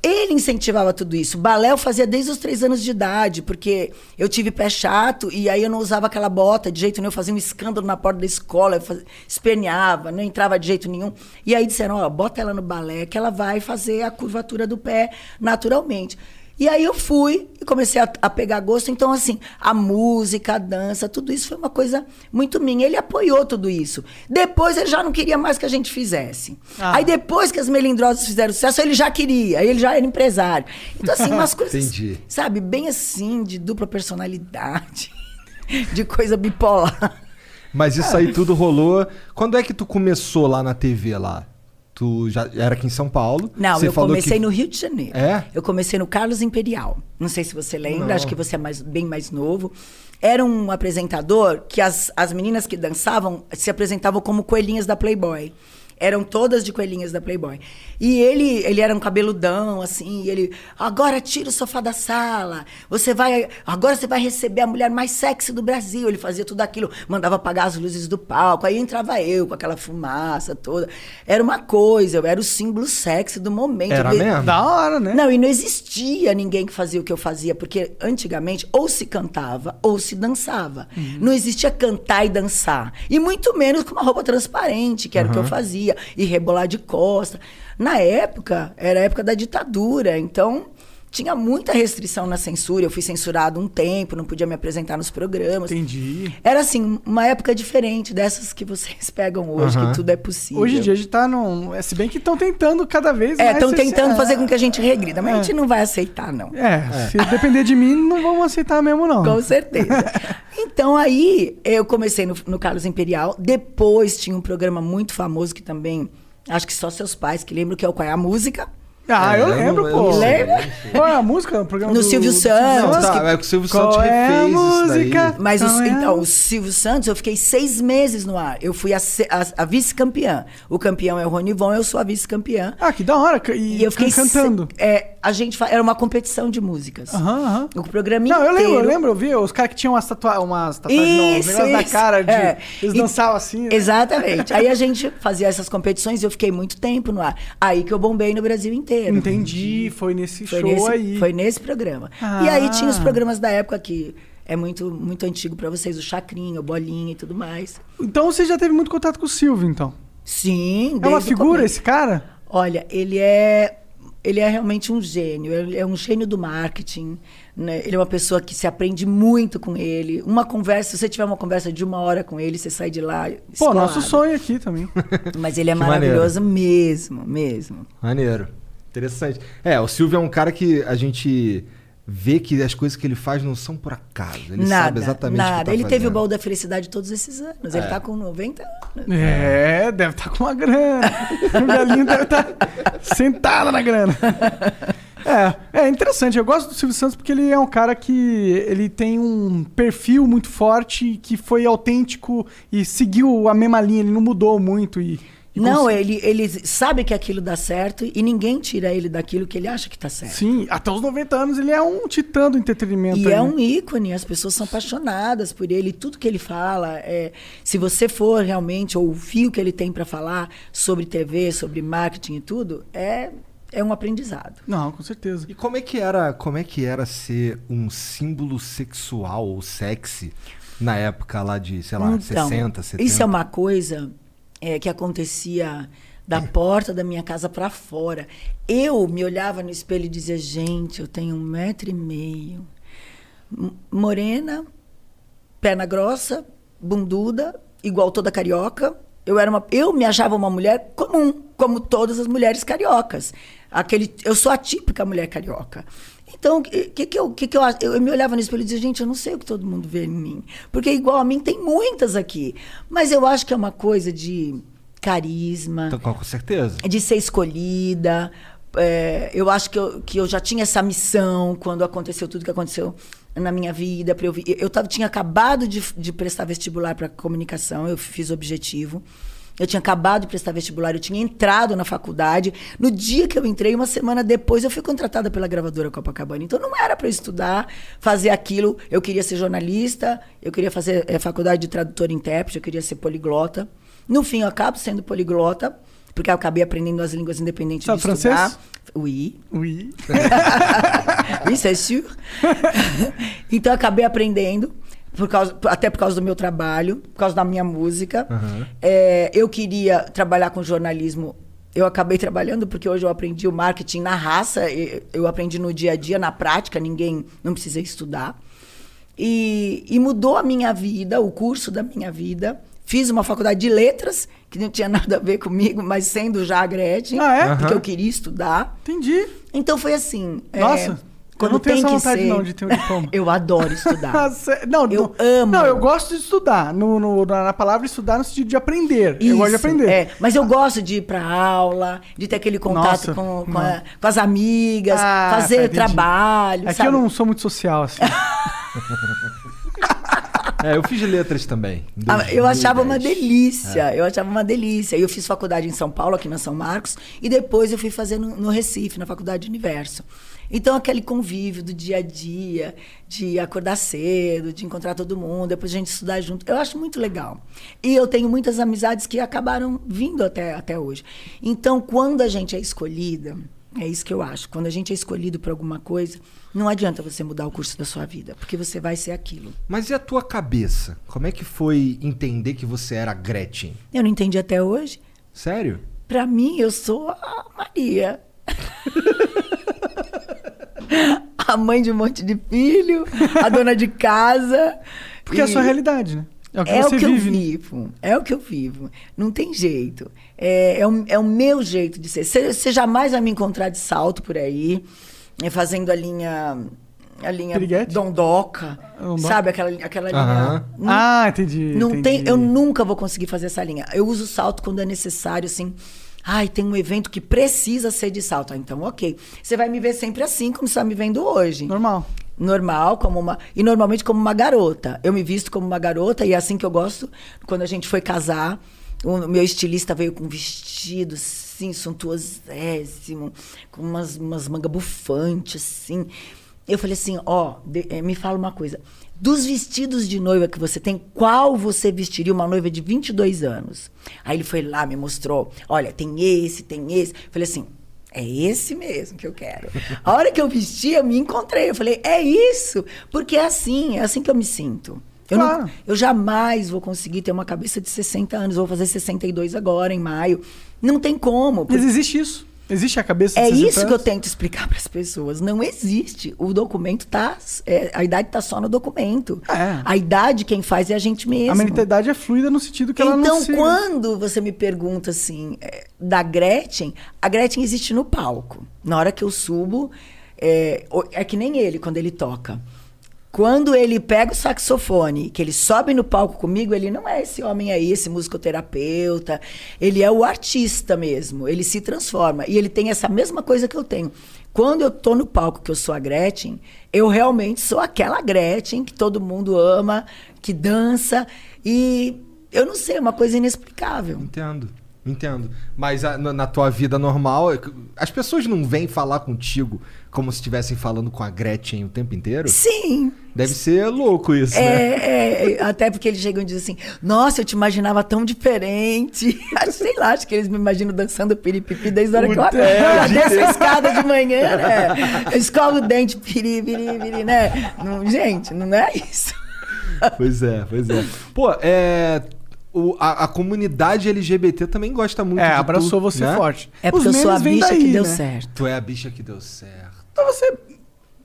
Ele incentivava tudo isso. Balé eu fazia desde os três anos de idade, porque eu tive pé chato e aí eu não usava aquela bota de jeito nenhum. Eu fazia um escândalo na porta da escola, eu fazia, esperneava, não entrava de jeito nenhum. E aí disseram: ó, bota ela no balé que ela vai fazer a curvatura do pé naturalmente. E aí eu fui e comecei a, a pegar gosto. Então, assim, a música, a dança, tudo isso foi uma coisa muito minha. Ele apoiou tudo isso. Depois ele já não queria mais que a gente fizesse. Ah. Aí depois que as melindrosas fizeram sucesso, ele já queria. Aí ele já era empresário. Então, assim, umas coisas, Entendi. sabe, bem assim, de dupla personalidade, de coisa bipolar. Mas isso aí tudo rolou. Quando é que tu começou lá na TV lá? Tu já era aqui em São Paulo? Não, Você eu comecei que- no Rio de Janeiro. É? Eu comecei no Carlos Imperial. Não sei se você lembra, Não. acho que você é mais, bem mais novo. Era um apresentador que as, as meninas que dançavam se apresentavam como coelhinhas da Playboy. Eram todas de coelhinhas da Playboy. E ele, ele era um cabeludão, assim, e ele, agora tira o sofá da sala, você vai, agora você vai receber a mulher mais sexy do Brasil. Ele fazia tudo aquilo, mandava apagar as luzes do palco, aí entrava eu com aquela fumaça toda. Era uma coisa, eu era o símbolo sexy do momento. Era Ele- mesmo? Da hora, né? não, e não existia ninguém que fazia o que eu fazia, porque antigamente ou se cantava ou se dançava. Não existia cantar e dançar. E muito menos com uma roupa transparente, que era o que eu fazia, e rebolar de costa. Na época, era a época da ditadura, então tinha muita restrição na censura. Eu fui censurado um tempo, não podia me apresentar nos programas. Entendi. Era assim, uma época diferente dessas que vocês pegam hoje, Aham. que tudo é possível. Hoje em dia a gente tá num. é, Se bem que estão tentando cada vez É, mais. estão ser- tentando é, fazer com que a gente regrida, mas a É. gente não vai aceitar, não. É, se depender de mim, não vamos aceitar mesmo, não. Com certeza. Então aí eu comecei no, no Carlos Imperial. Depois tinha um programa muito famoso que também. Acho que só seus pais que lembram que é o Qual é a Música. Ah, É, eu eu lembro, pô. Lembra? Qual é a música? O programa No do- Silvio do Santos. Não, tá, que- é que o Silvio Qual Santos é a refez isso daí. música? Mas os- Qual é a- então, o Silvio Santos, eu fiquei seis meses no ar. Eu fui a, a- a vice-campeã. O campeão é o Rony Von, eu sou a vice-campeã. Ah, que da hora. E, E eu fiquei cantando. se- é, a gente fa- era uma competição de músicas. Aham, aham. O programa Não, eu lembro, inteiro. eu lembro, eu vi os caras que tinham umas, tatua umas tatuagens, não, Isso, na isso. cara, de, É. eles E- dançavam assim. né? Exatamente. Aí a gente fazia essas competições e eu fiquei muito tempo no ar. Aí que eu bombei no Brasil inteiro. Entendi, foi nesse Foi show nesse, aí. foi nesse programa. Ah. E aí tinha os programas da época que é muito, muito antigo pra vocês, o Chacrinha, o Bolinha e tudo mais. Então você já teve muito contato com o Silvio, então. Sim, É uma figura esse cara? Olha, ele é ele é realmente um gênio, ele é um gênio do marketing. né? Ele é uma pessoa que se aprende muito com ele. Uma conversa, se você tiver uma conversa de uma hora com ele, você sai de lá. Pô, escolado. nosso sonho aqui também. Mas ele é Que maravilhoso mesmo, mesmo. Maneiro. Interessante. É, o Silvio é um cara que a gente vê que as coisas que ele faz não são por acaso. Ele nada, sabe exatamente o que nada. tá ele teve o fazendo. baú da felicidade todos esses anos. Ele tá com 90 anos. É, deve estar com uma grana. O velhinho deve estar sentado na grana. É, é interessante. Eu gosto do Silvio Santos porque ele é um cara que ele tem um perfil muito forte que foi autêntico e seguiu a mesma linha. Ele não mudou muito e, e Não, cons- ele, ele sabe que aquilo dá certo e ninguém tira ele daquilo que ele acha que tá certo. Sim, até os 90 anos ele é um titã do entretenimento. E aí, é né? um ícone, as pessoas são apaixonadas por ele. Tudo que ele fala, é, se você for realmente ouvir o que ele tem para falar sobre TV, sobre marketing e tudo, é, é um aprendizado. Não, com certeza. E como é que era, como é que era ser um símbolo sexual ou sexy na época lá de, sei lá, 60, 70? Isso é uma coisa é, que acontecia da porta da minha casa para fora. Eu me olhava no espelho e dizia, gente, eu tenho um metro e meio. Morena, perna grossa, bunduda, igual toda carioca. Eu, era uma, eu me achava uma mulher comum, como todas as mulheres cariocas. Aquele, eu sou a típica mulher carioca. Então, o que, que, eu, que, que eu, eu, eu me olhava no espelho e dizia, gente, eu não sei o que todo mundo vê em mim. Porque igual a mim tem muitas aqui. Mas eu acho que é uma coisa de carisma, Então, com certeza. de ser escolhida. É, eu acho que eu, que eu já tinha essa missão quando aconteceu tudo que aconteceu na minha vida. Pra eu, eu tava, tinha acabado de, de prestar vestibular para comunicação, eu fiz objetivo. Eu tinha acabado de prestar vestibular, eu tinha entrado na faculdade. No dia que eu entrei, uma semana depois, eu fui contratada pela gravadora Copacabana. Então não era para eu estudar, fazer aquilo. Eu queria ser jornalista, eu queria fazer eh, faculdade de tradutor e intérprete, eu queria ser poliglota. No fim, eu acabo sendo poliglota, porque eu acabei aprendendo as línguas independentes Sabe de estudar. francês? Oui. Ui. Oui, c'est sûr. então, eu acabei aprendendo, por causa, até por causa do meu trabalho, por causa da minha música. É, eu queria trabalhar com jornalismo. Eu acabei trabalhando porque hoje eu aprendi o marketing na raça, eu aprendi no dia a dia, na prática, ninguém, não precisei estudar. E, e mudou a minha vida, o curso da minha vida. Fiz uma faculdade de letras, que não tinha nada a ver comigo, mas sendo já a Gretchen, Ah, é? porque Aham. eu queria estudar. Entendi. Então foi assim. é, Nossa, eu não tenho tem essa que vontade ser- não de ter um diploma. Eu adoro Ah, estudar. sé- não, Eu não, amo. Não, eu gosto de estudar. No, no- na palavra estudar no sentido de aprender. eu gosto de Isso, aprender. é. Mas eu gosto de ir pra aula, de ter aquele contato Nossa, com, com, a- com as amigas, Ah, tá, fazer entendi. trabalho. É que sabe? eu não sou muito social, assim. É, eu fiz letras também. Ah, Eu achava uma 2010. delícia, eu achava uma delícia. Eu fiz faculdade em São Paulo, aqui na São Marcos, e depois eu fui fazer no, no Recife, na Faculdade Universo. Então, aquele convívio do dia a dia, de acordar cedo, de encontrar todo mundo, depois a gente estudar junto, eu acho muito legal. E eu tenho muitas amizades que acabaram vindo até, até hoje. Então, quando a gente é escolhida, é isso que eu acho, quando a gente é escolhido por alguma coisa, não adianta você mudar o curso da sua vida, porque você vai ser aquilo. Mas e a tua cabeça? Como é que foi entender que você era Gretchen? Eu não entendi até hoje. Sério? Pra mim, eu sou a Maria. a mãe de um monte de filho, a dona de casa. Porque é a E sua realidade, né? É o que é você o que vive. eu né? vivo. É o que eu vivo. Não tem jeito. É, é, o, é o meu jeito de ser. Você jamais vai me encontrar de salto por aí, é, fazendo a linha. A linha Piriguete? dondoca. Dondoca. Sabe aquela, aquela Aham. linha. Não Ah, entendi. não entendi. tem, eu nunca vou conseguir fazer essa linha. Eu uso salto quando é necessário, assim. Ai, tem um evento que precisa ser de salto. Ah, então, ok. Você vai me ver sempre assim, como você está me vendo hoje. Normal. Normal, como uma. E normalmente como uma garota. Eu me visto como uma garota e é assim que eu gosto. Quando a gente foi casar, o meu estilista veio com um vestido assim, suntuosésimo, com umas, umas mangas bufantes, assim. Eu falei assim: ó, eh, me fala uma coisa. Dos vestidos de noiva que você tem, qual você vestiria uma noiva de 22 anos? Aí ele foi lá, me mostrou: olha, tem esse, tem esse. Eu falei assim: é esse mesmo que eu quero. A hora que eu vesti, eu me encontrei. Eu falei, é isso. Porque é assim, é assim que eu me sinto. Eu, não- Claro. eu jamais vou conseguir ter uma cabeça de 60 anos. Vou fazer 62 agora, em maio. Não tem como. Mas porque- existe isso. Existe a cabeça É de 60 isso que eu tento explicar para as pessoas. Não existe. O documento tá. é, a idade tá só no documento. É. A idade quem faz é a gente mesmo. A mentalidade é fluida no sentido que ela não Então, se... quando você me pergunta assim, é, da Gretchen, a Gretchen existe no palco. Na hora que eu subo, é, é que nem ele, quando ele toca. Quando ele pega o saxofone, que ele sobe no palco comigo, ele não é esse homem aí, esse musicoterapeuta. Ele é o artista mesmo. Ele se transforma. E ele tem essa mesma coisa que eu tenho. Quando eu tô no palco, que eu sou a Gretchen, eu realmente sou aquela Gretchen que todo mundo ama, que dança. E eu não sei, é uma coisa inexplicável. Entendo. Entendo. Mas a- na, na tua vida normal, é as pessoas não vêm falar contigo como se estivessem falando com a Gretchen o tempo inteiro? Sim. Deve ser louco isso, né? É, é, até porque eles chegam e dizem assim: Nossa, eu te imaginava tão diferente. Sei lá, acho que eles me imaginam dançando piripipi desde a hora que eu Puta, é, desço a escada de manhã, né? Eu escovo o dente, piri, piri, piri, né? Não, gente, não é isso. Pois é, pois é. Pô, é. O- a, a comunidade LGBT também gosta muito É, de abraçou tu, você né? forte. É porque Os eu sou a bicha daí, que deu né? certo. Tu é a bicha que deu certo. Então você...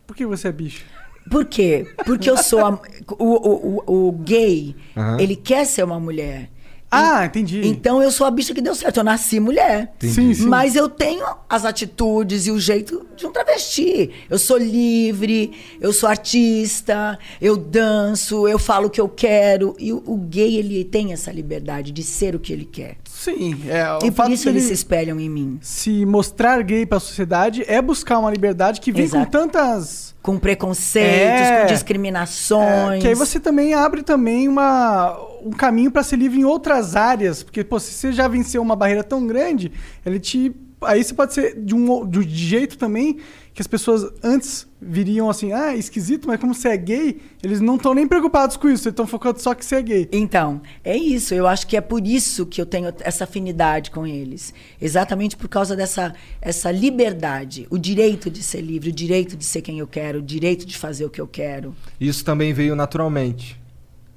Por que você é bicho? Por quê? Porque eu sou a, o, o, o, o gay, Aham. ele quer ser uma mulher. Ah, entendi. Então eu sou a bicha que deu certo. Eu nasci mulher. Sim, sim. Mas eu tenho as atitudes e o jeito de um travesti. Eu sou livre, eu sou artista, eu danço, eu falo o que eu quero. E o, o gay, ele tem essa liberdade de ser o que ele quer. Sim, é, o e por isso eles se espelham em mim. se mostrar gay pra sociedade é buscar uma liberdade que vem Exato. com tantas... Com preconceitos, É. com É, discriminações. que aí você também abre também uma, um caminho pra ser livre em outras áreas, porque pô, se você já venceu uma barreira tão grande, ele te aí você pode ser de um de jeito também que as pessoas antes viriam assim, ah, esquisito, mas como você é gay, eles não estão nem preocupados com isso, eles estão focando só que você é gay. Então, é isso. Eu acho que é por isso que eu tenho essa afinidade com eles. Exatamente por causa dessa essa liberdade, o direito de ser livre, o direito de ser quem eu quero, o direito de fazer o que eu quero. Isso também veio naturalmente,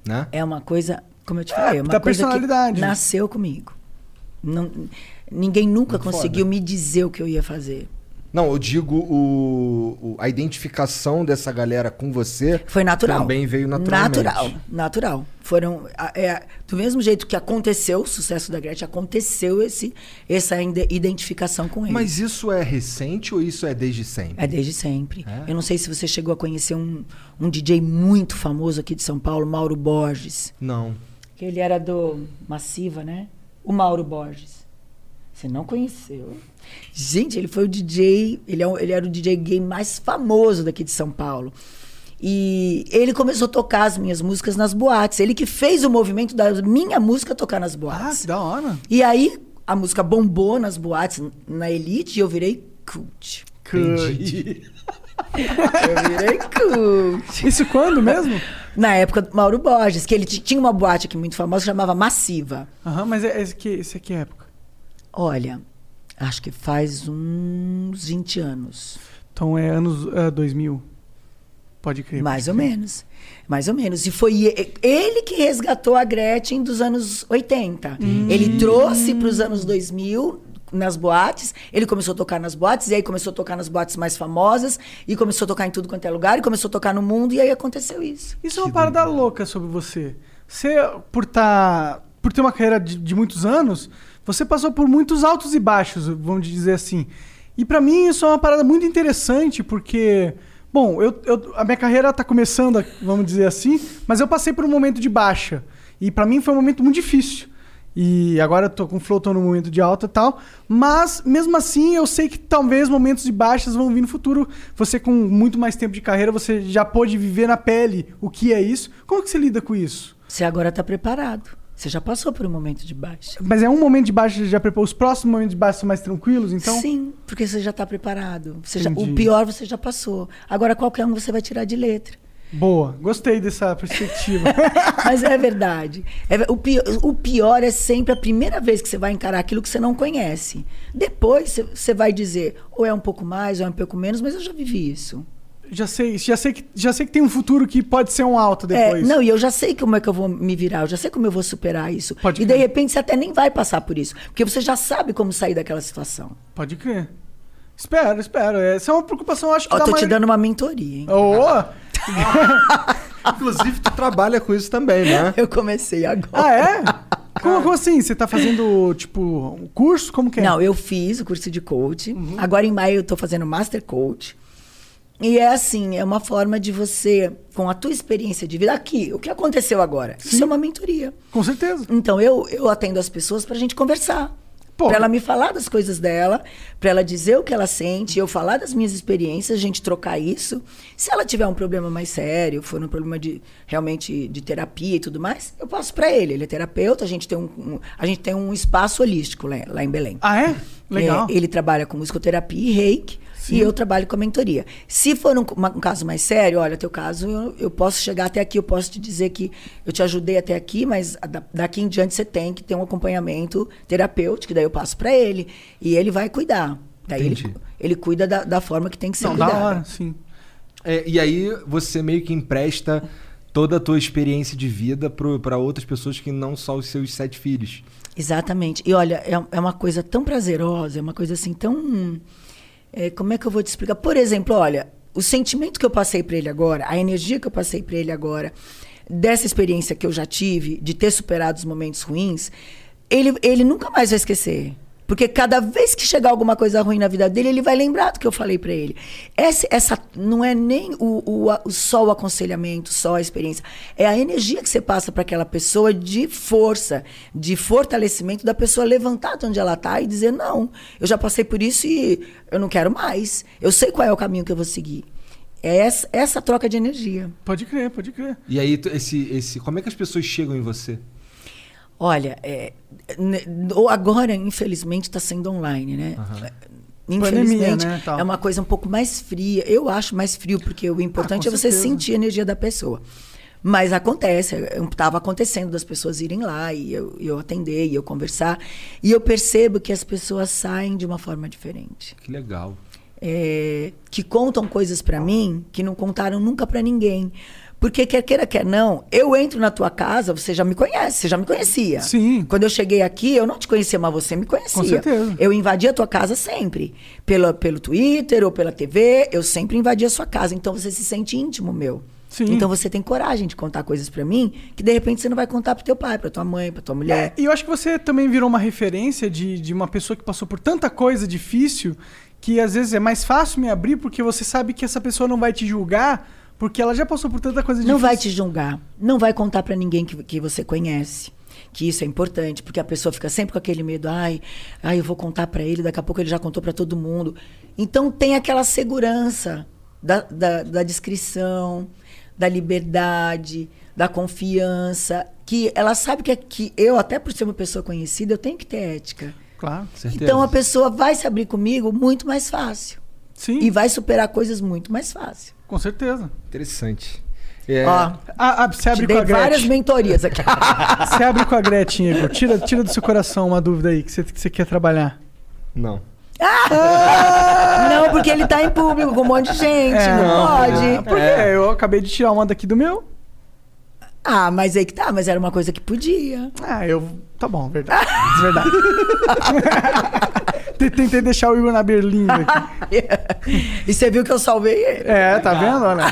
né? É uma coisa, como eu te falei, é uma da coisa personalidade. que nasceu comigo. Não, ninguém nunca Muito conseguiu foda. me dizer o que eu ia fazer. Não, eu digo o, o- a identificação dessa galera com você Foi natural. também veio naturalmente. Natural, natural. Foram é, do mesmo jeito que aconteceu o sucesso da Gretchen, aconteceu esse essa identificação com ele. Mas isso é recente ou isso é desde sempre? É desde sempre. É? Eu não sei se você chegou a conhecer um, um DJ muito famoso aqui de São Paulo, Mauro Borges. Não. Que ele era do Massiva, né? O Mauro Borges. Você não conheceu? Gente, ele foi o DJ, ele, é ele era o DJ gay mais famoso daqui de São Paulo. E ele começou a tocar as minhas músicas nas boates. Ele que fez o movimento da minha música tocar nas Ah, boates. que da hora. E aí a música bombou nas boates, na Elite, e eu virei cult. Entendi. Eu virei cult. Isso quando mesmo? Na época do Mauro Borges, que ele tinha uma boate aqui muito famosa, chamava Massiva. Aham, mas é, esse, aqui, esse aqui é época. Olha, acho que faz uns 20 anos. Então é anos ah, 2000. Pode crer. Mais pode ou crer. menos. Mais ou menos. E foi ele que resgatou a Gretchen dos anos 80. Ele trouxe para os anos 2000 nas boates. Ele começou a tocar nas boates, e aí começou a tocar nas boates mais famosas, e começou a tocar em tudo quanto é lugar, e começou a tocar no mundo, e aí aconteceu isso. Isso é uma parada louca sobre você. Você, por tá, por ter uma carreira de, de muitos anos, você passou por muitos altos e baixos, vamos dizer assim. E pra mim isso é uma parada muito interessante, porque, bom, eu, eu- a minha carreira tá começando, vamos dizer assim, mas eu passei por um momento de baixa. E pra mim foi um momento muito difícil. E agora eu tô com Flow, tô no momento de alta e tal. Mas, mesmo assim, eu sei que talvez momentos de baixas vão vir no futuro. Você, com muito mais tempo de carreira, você já pôde viver na pele o que é isso. Como que você lida com isso? Você agora está preparado. Você já passou por um momento de baixa. Mas é um momento de baixa, já preparou os próximos momentos de baixa são mais tranquilos, então? Sim, porque você já está preparado. Você já- o pior você já passou. Agora qualquer um você vai tirar de letra. Boa, gostei dessa perspectiva. Mas é verdade. É o, pior, o pior é sempre a primeira vez que você vai encarar aquilo que você não conhece. Depois você vai dizer, ou é um pouco mais, ou é um pouco menos, mas eu já vivi isso. Já sei, já sei que já sei que tem um futuro que pode ser um alto É, depois. não, e eu já sei como é que eu vou me virar, eu já sei como eu vou superar isso. Pode e de crer. repente você até nem vai passar por isso, porque você já sabe como sair daquela situação. Pode crer. Espero, espero. Essa é uma preocupação, acho que da tô te dando uma mentoria, hein? Ô! Inclusive, tu trabalha com isso também, né? Eu comecei agora. Ah, é? Como, como assim? Você tá fazendo, tipo, um curso? Como que é? Não, eu fiz o curso de coach. Uhum. Agora em maio eu tô fazendo Master Coach. E é assim, é uma forma de você, com a tua experiência de vida, aqui, o que aconteceu agora? Isso é uma mentoria. Com certeza. Então, eu, eu atendo as pessoas pra gente conversar. Pô. Pra ela me falar das coisas dela, pra ela dizer o que ela sente, eu falar das minhas experiências, a gente trocar isso. Se ela tiver um problema mais sério, for um problema de realmente de terapia e tudo mais, eu passo pra ele. Ele é terapeuta, a gente tem um, um- a gente tem um espaço holístico lá, lá em Belém. Ah, é? Legal. É, ele trabalha com musicoterapia e reiki. E eu trabalho com a mentoria. Se for um, um caso mais sério, olha, teu caso, eu, eu posso chegar até aqui, eu posso te dizer que eu te ajudei até aqui, mas da- daqui em diante você tem que ter um acompanhamento terapêutico, que daí eu passo para ele. E ele vai cuidar. Daí ele, ele cuida da, da forma que tem que ser Não, da cuidada. hora, sim. É, e aí você meio que empresta toda a tua experiência de vida para outras pessoas que não só os seus sete filhos. Exatamente. E olha, é, é uma coisa tão prazerosa, é uma coisa assim tão. É, como é que eu vou te explicar? Por exemplo, olha, o sentimento que eu passei para ele agora, a energia que eu passei para ele agora, dessa experiência que eu já tive, de ter superado os momentos ruins, ele, ele nunca mais vai esquecer. Porque cada vez que chegar alguma coisa ruim na vida dele, ele vai lembrar do que eu falei para ele. Essa, essa não é nem o, o, o- só o aconselhamento, só a experiência. É a energia que você passa para aquela pessoa de força, de fortalecimento da pessoa levantar de onde ela está e dizer: não, eu já passei por isso e eu não quero mais. Eu sei qual é o caminho que eu vou seguir. É essa, essa troca de energia. Pode crer, pode crer. E aí, esse, esse, como é que as pessoas chegam em você? Olha, é, ou agora, infelizmente, está sendo online, né? Infelizmente, Pandemia, né, é uma coisa um pouco mais fria. Eu acho mais frio, porque o importante Ah, é você certeza. sentir a energia da pessoa. Mas acontece, estava acontecendo das pessoas irem lá e eu, eu atender e eu conversar. E eu percebo que as pessoas saem de uma forma diferente. Que legal. É, que contam coisas pra mim que não contaram nunca pra ninguém. Porque quer queira, quer não, eu entro na tua casa, você já me conhece, você já me conhecia. Sim. Quando eu cheguei aqui, eu não te conhecia, mas você me conhecia. Com certeza. Eu invadia a tua casa sempre. Pela, pelo Twitter ou pela TV, eu sempre invadia a sua casa. Então você se sente íntimo meu. Sim. Então você tem coragem de contar coisas pra mim que de repente você não vai contar pro teu pai, pra tua mãe, pra tua mulher. É, e eu acho que você também virou uma referência de, de uma pessoa que passou por tanta coisa difícil que às vezes é mais fácil me abrir porque você sabe que essa pessoa não vai te julgar porque ela já passou por tanta coisa Não difícil. vai te julgar. Não vai contar pra ninguém que, que você conhece. Que isso é importante, porque a pessoa fica sempre com aquele medo, ai, ai, eu vou contar pra ele, daqui a pouco ele já contou pra todo mundo. Então tem aquela segurança da, da, da descrição, da liberdade, da confiança, que ela sabe que, que eu, até por ser uma pessoa conhecida, eu tenho que ter ética. Claro. Certeza. Então a pessoa vai se abrir comigo muito mais fácil. Sim, E vai superar coisas muito mais fácil. com certeza. Interessante. É, Ó, Ah, ah, você abre com a várias Gretchen. mentorias aqui. Você abre com a Gretchen, Igor. Tira, tira do seu coração uma dúvida aí que você, que você quer trabalhar. Não. Não, porque ele tá em público com um monte de gente. É, não, não, pode. Por quê? Eu acabei de tirar uma daqui do meu. Ah, mas aí que tá, mas era uma coisa que podia. Ah, eu. Tá bom, verdade. verdade. Tentei deixar o Igor na berlinda aqui. e você viu que eu salvei ele. É, tá vendo? Olha.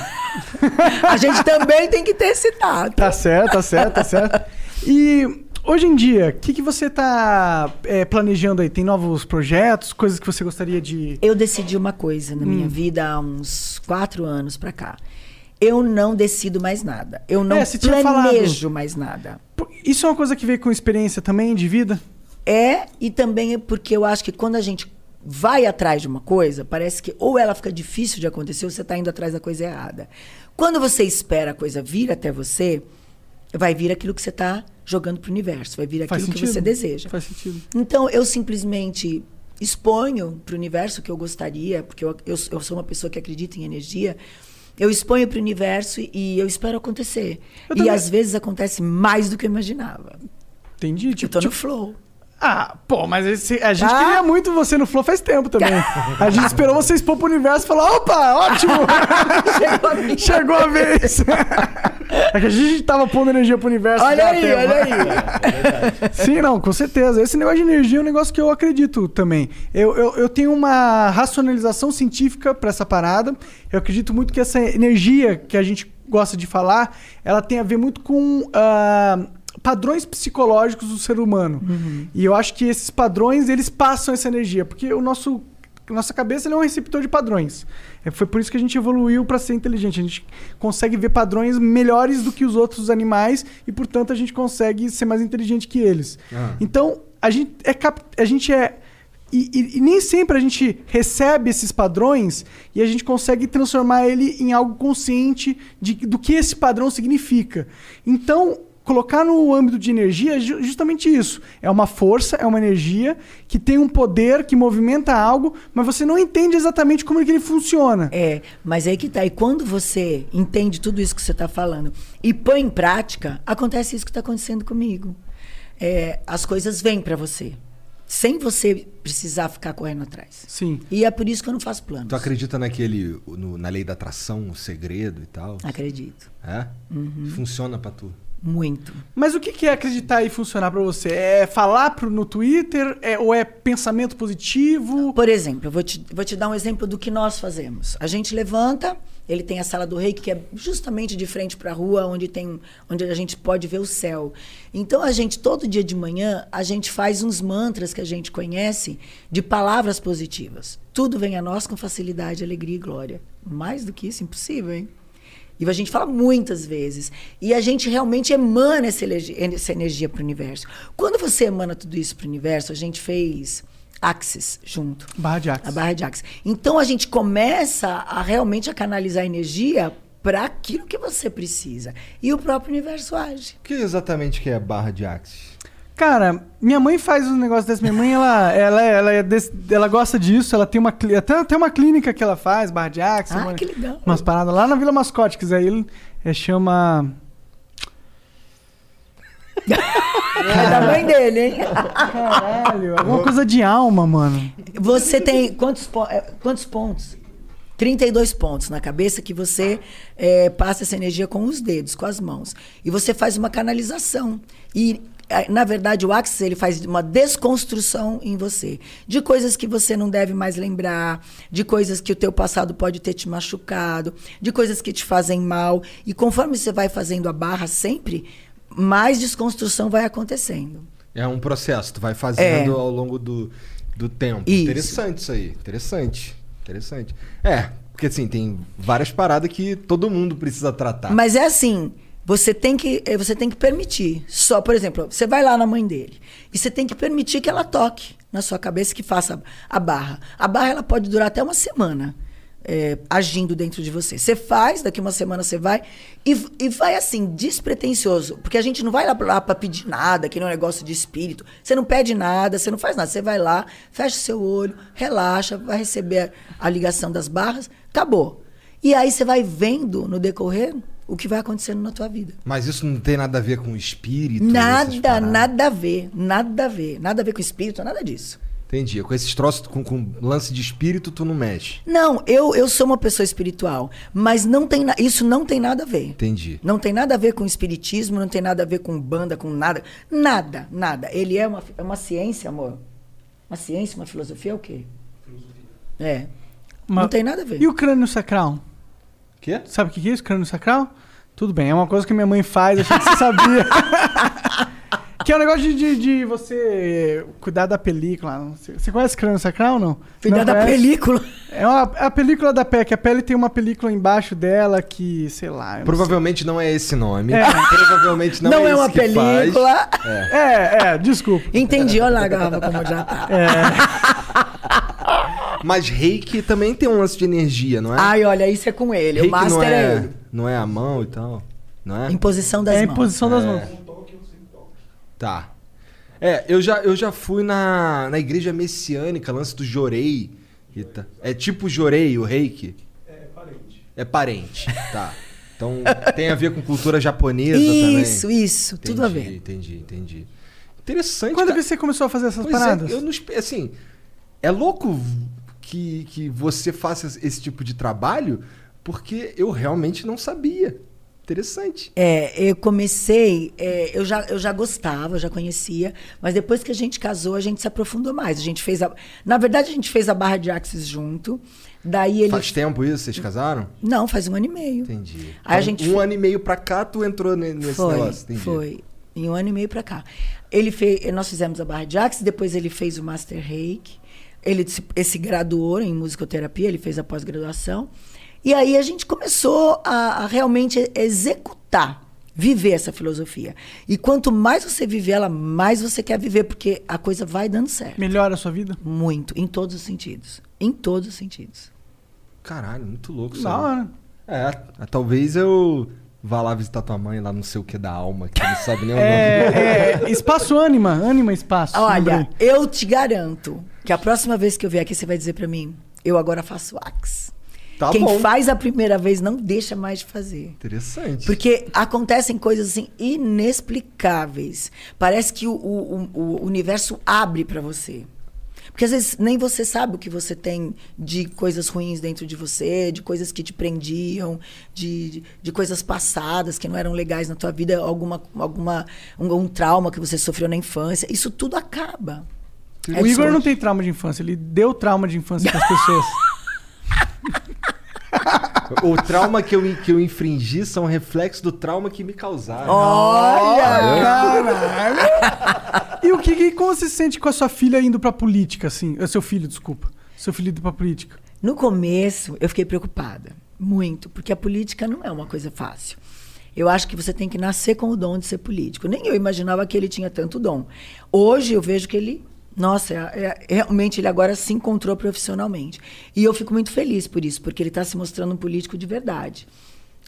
A gente também tem que ter esse tato. Tá certo, tá certo, tá certo. E hoje em dia, o que, que você tá é, planejando aí? Tem novos projetos, coisas que você gostaria de. Eu decidi uma coisa na Hum. minha vida há uns quatro anos pra cá. Eu não decido mais nada. Eu não É, você tinha planejo mais nada. Isso é uma coisa que veio com experiência também de vida? É, e também é porque eu acho que quando a gente vai atrás de uma coisa, parece que ou ela fica difícil de acontecer ou você está indo atrás da coisa errada. Quando você espera a coisa vir até você, vai vir aquilo que você está jogando para o universo, vai vir aquilo que você deseja. Faz sentido. Então, eu simplesmente exponho para o universo o que eu gostaria, porque eu, eu, eu sou uma pessoa que acredita em energia. Eu exponho para o universo e eu espero acontecer. Eu e também- às vezes acontece mais do que eu imaginava. Entendi. eu Tipo, tô no tipo- flow. Ah, pô, mas esse- a gente Tá? queria muito você no Flow faz tempo também. A gente esperou você expor pro universo e falou: opa, ótimo! Chegou a minha. Chegou a vez! É que a gente tava pondo energia pro universo. Olha já há aí, tempo. olha aí. Sim, não, com certeza. Esse negócio de energia é um negócio que eu acredito também. Eu, eu, eu tenho uma racionalização científica pra essa parada. Eu acredito muito que essa energia que a gente gosta de falar, ela tem a ver muito com ah, padrões psicológicos do ser humano. E eu acho que esses padrões, eles passam essa energia. Porque o nosso... Nossa cabeça é um receptor de padrões. É, foi por isso que a gente evoluiu para ser inteligente. A gente consegue ver padrões melhores do que os outros animais e, portanto, a gente consegue ser mais inteligente que eles. Ah. Então, a gente é. cap- A gente é e, e- e nem sempre a gente recebe esses padrões e a gente consegue transformar ele em algo consciente de, do que esse padrão significa. Então, colocar no âmbito de energia é ju- justamente isso. É uma força, é uma energia que tem um poder, que movimenta algo, mas você não entende exatamente como é que ele funciona. É, mas aí que tá. E quando você entende tudo isso que você está falando e põe em prática, acontece isso que está acontecendo comigo. É, as coisas vêm para você, sem você precisar ficar correndo atrás. Sim. E é por isso que eu não faço planos. Tu acredita naquele. no- na lei da atração, o segredo e tal? Acredito. É? Uhum. Funciona pra tu. Muito. Mas o que é acreditar e funcionar pra você? É falar pro, no Twitter? É, ou é pensamento positivo? Por exemplo, eu vou te, vou te dar um exemplo do que nós fazemos. A gente levanta, ele tem a sala do reiki, que é justamente de frente para a rua, onde, tem, onde a gente pode ver o céu. Então, a gente, todo dia de manhã, a gente faz uns mantras que a gente conhece de palavras positivas. Tudo vem a nós com facilidade, alegria e glória. Mais do que isso, impossível, hein? E a gente fala muitas vezes. E a gente realmente emana essa, energia para o universo. Quando você emana tudo isso para o universo, a gente fez Axis junto. Barra de Axis. A barra de Axis. Então a gente começa a realmente a canalizar energia para aquilo que você precisa. E o próprio universo age. O que exatamente que é barra de Axis? Cara, minha mãe faz um negócio desse. Minha mãe, ela, ela, ela, é desse- ela gosta disso. Ela tem uma, até, tem uma clínica que ela faz, barra de Axis. Ah, uma- que legal. Umas paradas lá na Vila Mascote, quiser ir, é, chama... É da mãe dele, hein? Caralho, alguma coisa de alma, mano. Você tem quantos, po- eh, quantos pontos? 32 pontos na cabeça que você eh, passa essa energia com os dedos, com as mãos. E você faz uma canalização. E, na verdade, o Axis ele faz uma desconstrução em você. De coisas que você não deve mais lembrar, de coisas que o teu passado pode ter te machucado, de coisas que te fazem mal. E conforme você vai fazendo a barra sempre, mais desconstrução vai acontecendo. É um processo, tu vai fazendo É. ao longo do, do tempo. Isso. Interessante isso aí. Interessante. Interessante. É, porque assim, tem várias paradas que todo mundo precisa tratar. Mas é assim, você tem que eh, você tem que permitir. Só, por exemplo, você vai lá na mãe dele e você tem que permitir que ela toque na sua cabeça que faça a barra. A barra ela pode durar até uma semana. eh, agindo dentro de você. Você faz, daqui uma semana você vai e, e vai assim, despretensioso. Porque a gente não vai lá, lá para pedir nada, que não é um negócio de espírito. Você não pede nada, você não faz nada. Você vai lá, fecha o seu olho, relaxa, vai receber a, a ligação das barras, acabou. E aí você vai vendo no decorrer o que vai acontecendo na tua vida. Mas isso não tem nada a ver com espírito? essas Nada, nada a ver, nada a ver, nada a ver com espírito, nada disso. Entendi. Com esses troços, com, com lance de espírito, tu não mexe. Não, eu, eu sou uma pessoa espiritual, mas não tem na- isso não tem nada a ver. Entendi. Não tem nada a ver com espiritismo, não tem nada a ver com banda, com nada. Nada, nada. Ele é uma, é uma ciência, amor. Uma ciência, uma filosofia é o quê? É. Uma- Não tem nada a ver. E o crânio sacral? Quê? Sabe o que que é isso, crânio sacral? Tudo bem, é uma coisa que minha mãe faz, achei que você sabia. que é o negócio de, de, de você cuidar da película. Você, você conhece crânio sacral ou não? Cuidar Não da conhece? película. É uma, é a película da pele, que a pele tem uma película embaixo dela que, sei lá. eu não Provavelmente não é esse nome. É. Provavelmente não, Não, é, é uma esse faz. película. sei. É, é, desculpa. Entendi, olha lá a garrafa como já tá. Mas reiki também tem um lance de energia, não é? Ai, olha, isso é com ele. reiki o master não é, é, ele. não é a mão e tal. Não é? Imposição das É a mãos. imposição das mãos. Tá. É, eu já, eu já fui na, na igreja messiânica, lance do Jorei. tá- É tipo Jorei, o reiki? É parente. É parente, tá. Então tem a ver com cultura japonesa também. Isso, isso, tudo a ver. Entendi, entendi. Interessante, Quando cara. você começou a fazer essas Pois é, paradas? eu não assim, é louco que, que você faça esse tipo de trabalho, porque eu realmente não sabia. Interessante. É, eu comecei, é, eu, já, eu já gostava, eu já conhecia, mas depois que a gente casou, a gente se aprofundou mais. A gente fez a. Na verdade, a gente fez a barra de Axis junto. Daí ele. Faz tempo isso? Vocês casaram? Não, faz um ano e meio. Entendi. Aí a Então, gente um ano e meio pra cá, tu entrou ne- nesse foi, negócio. Entendi. Foi. Em um ano e meio pra cá. Ele fez, nós fizemos a barra de Axis, depois ele fez o Master Reiki. Ele se, esse graduou em musicoterapia, ele fez a pós-graduação. E aí a gente começou a, a realmente executar, viver essa filosofia. E quanto mais você viver ela, mais você quer viver, porque a coisa vai dando certo. Melhora a sua vida? Muito, em todos os sentidos. Em todos os sentidos. Caralho, muito louco isso. Da aí. hora. É, talvez eu vá lá visitar tua mãe lá não sei o que da alma, que não sabe nem o nome. É, é, espaço Anima, Anima Espaço. Olha, lembrei. eu te garanto que a próxima vez que eu vier aqui, você vai dizer pra mim, eu agora faço Axe. Tá Quem bom. faz a primeira vez não deixa mais de fazer. Interessante. Porque acontecem coisas assim inexplicáveis. Parece que o, o- o- o universo abre para você. Porque às vezes nem você sabe o que você tem de coisas ruins dentro de você, de coisas que te prendiam, de, de, de coisas passadas que não eram legais na tua vida, alguma, alguma um, um trauma que você sofreu na infância. Isso tudo acaba. É O Igor isso. não tem trauma de infância, ele deu trauma de infância para as pessoas. O trauma que eu, que eu infringi são reflexos do trauma que me causaram. Caralho! E o que, que- como você se sente com a sua filha indo pra política, assim? Eh, Seu filho, desculpa. Seu filho indo pra política. No começo, eu fiquei preocupada. Muito. Porque a política não é uma coisa fácil. Eu acho que você tem que nascer com o dom de ser político. Nem eu imaginava que ele tinha tanto dom. Hoje eu vejo que ele. Nossa, é- é- realmente ele agora se encontrou profissionalmente. E eu fico muito feliz por isso, porque ele está se mostrando um político de verdade.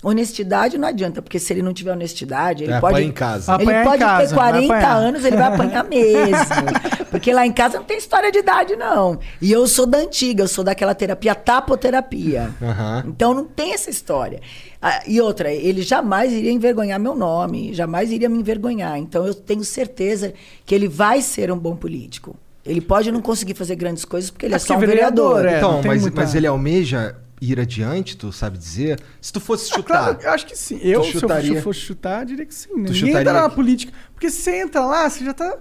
Honestidade não adianta, porque se ele não tiver honestidade, ele É, pode. em casa. Ele Apanhar em pode casa, ter vai 40 apanhar. anos, ele vai apanhar mesmo. Porque lá em casa não tem história de idade, não. E eu sou da antiga, eu sou daquela terapia tapoterapia. Aham. Então não tem essa história. Ah, e outra, ele jamais iria envergonhar meu nome, jamais iria me envergonhar. Então eu tenho certeza que ele vai ser um bom político. Ele pode não conseguir fazer grandes coisas porque ele é, É só um porque vereador, vereador. é. então, mas, muita- mas ele almeja ir adiante, tu sabe dizer? Se tu fosse Ah, chutar. claro, eu acho que sim. Eu, se eu chutaria- fosse chutar, diria que sim. né? Tu Ninguém entra na que- política. Porque se você entra lá, você já tá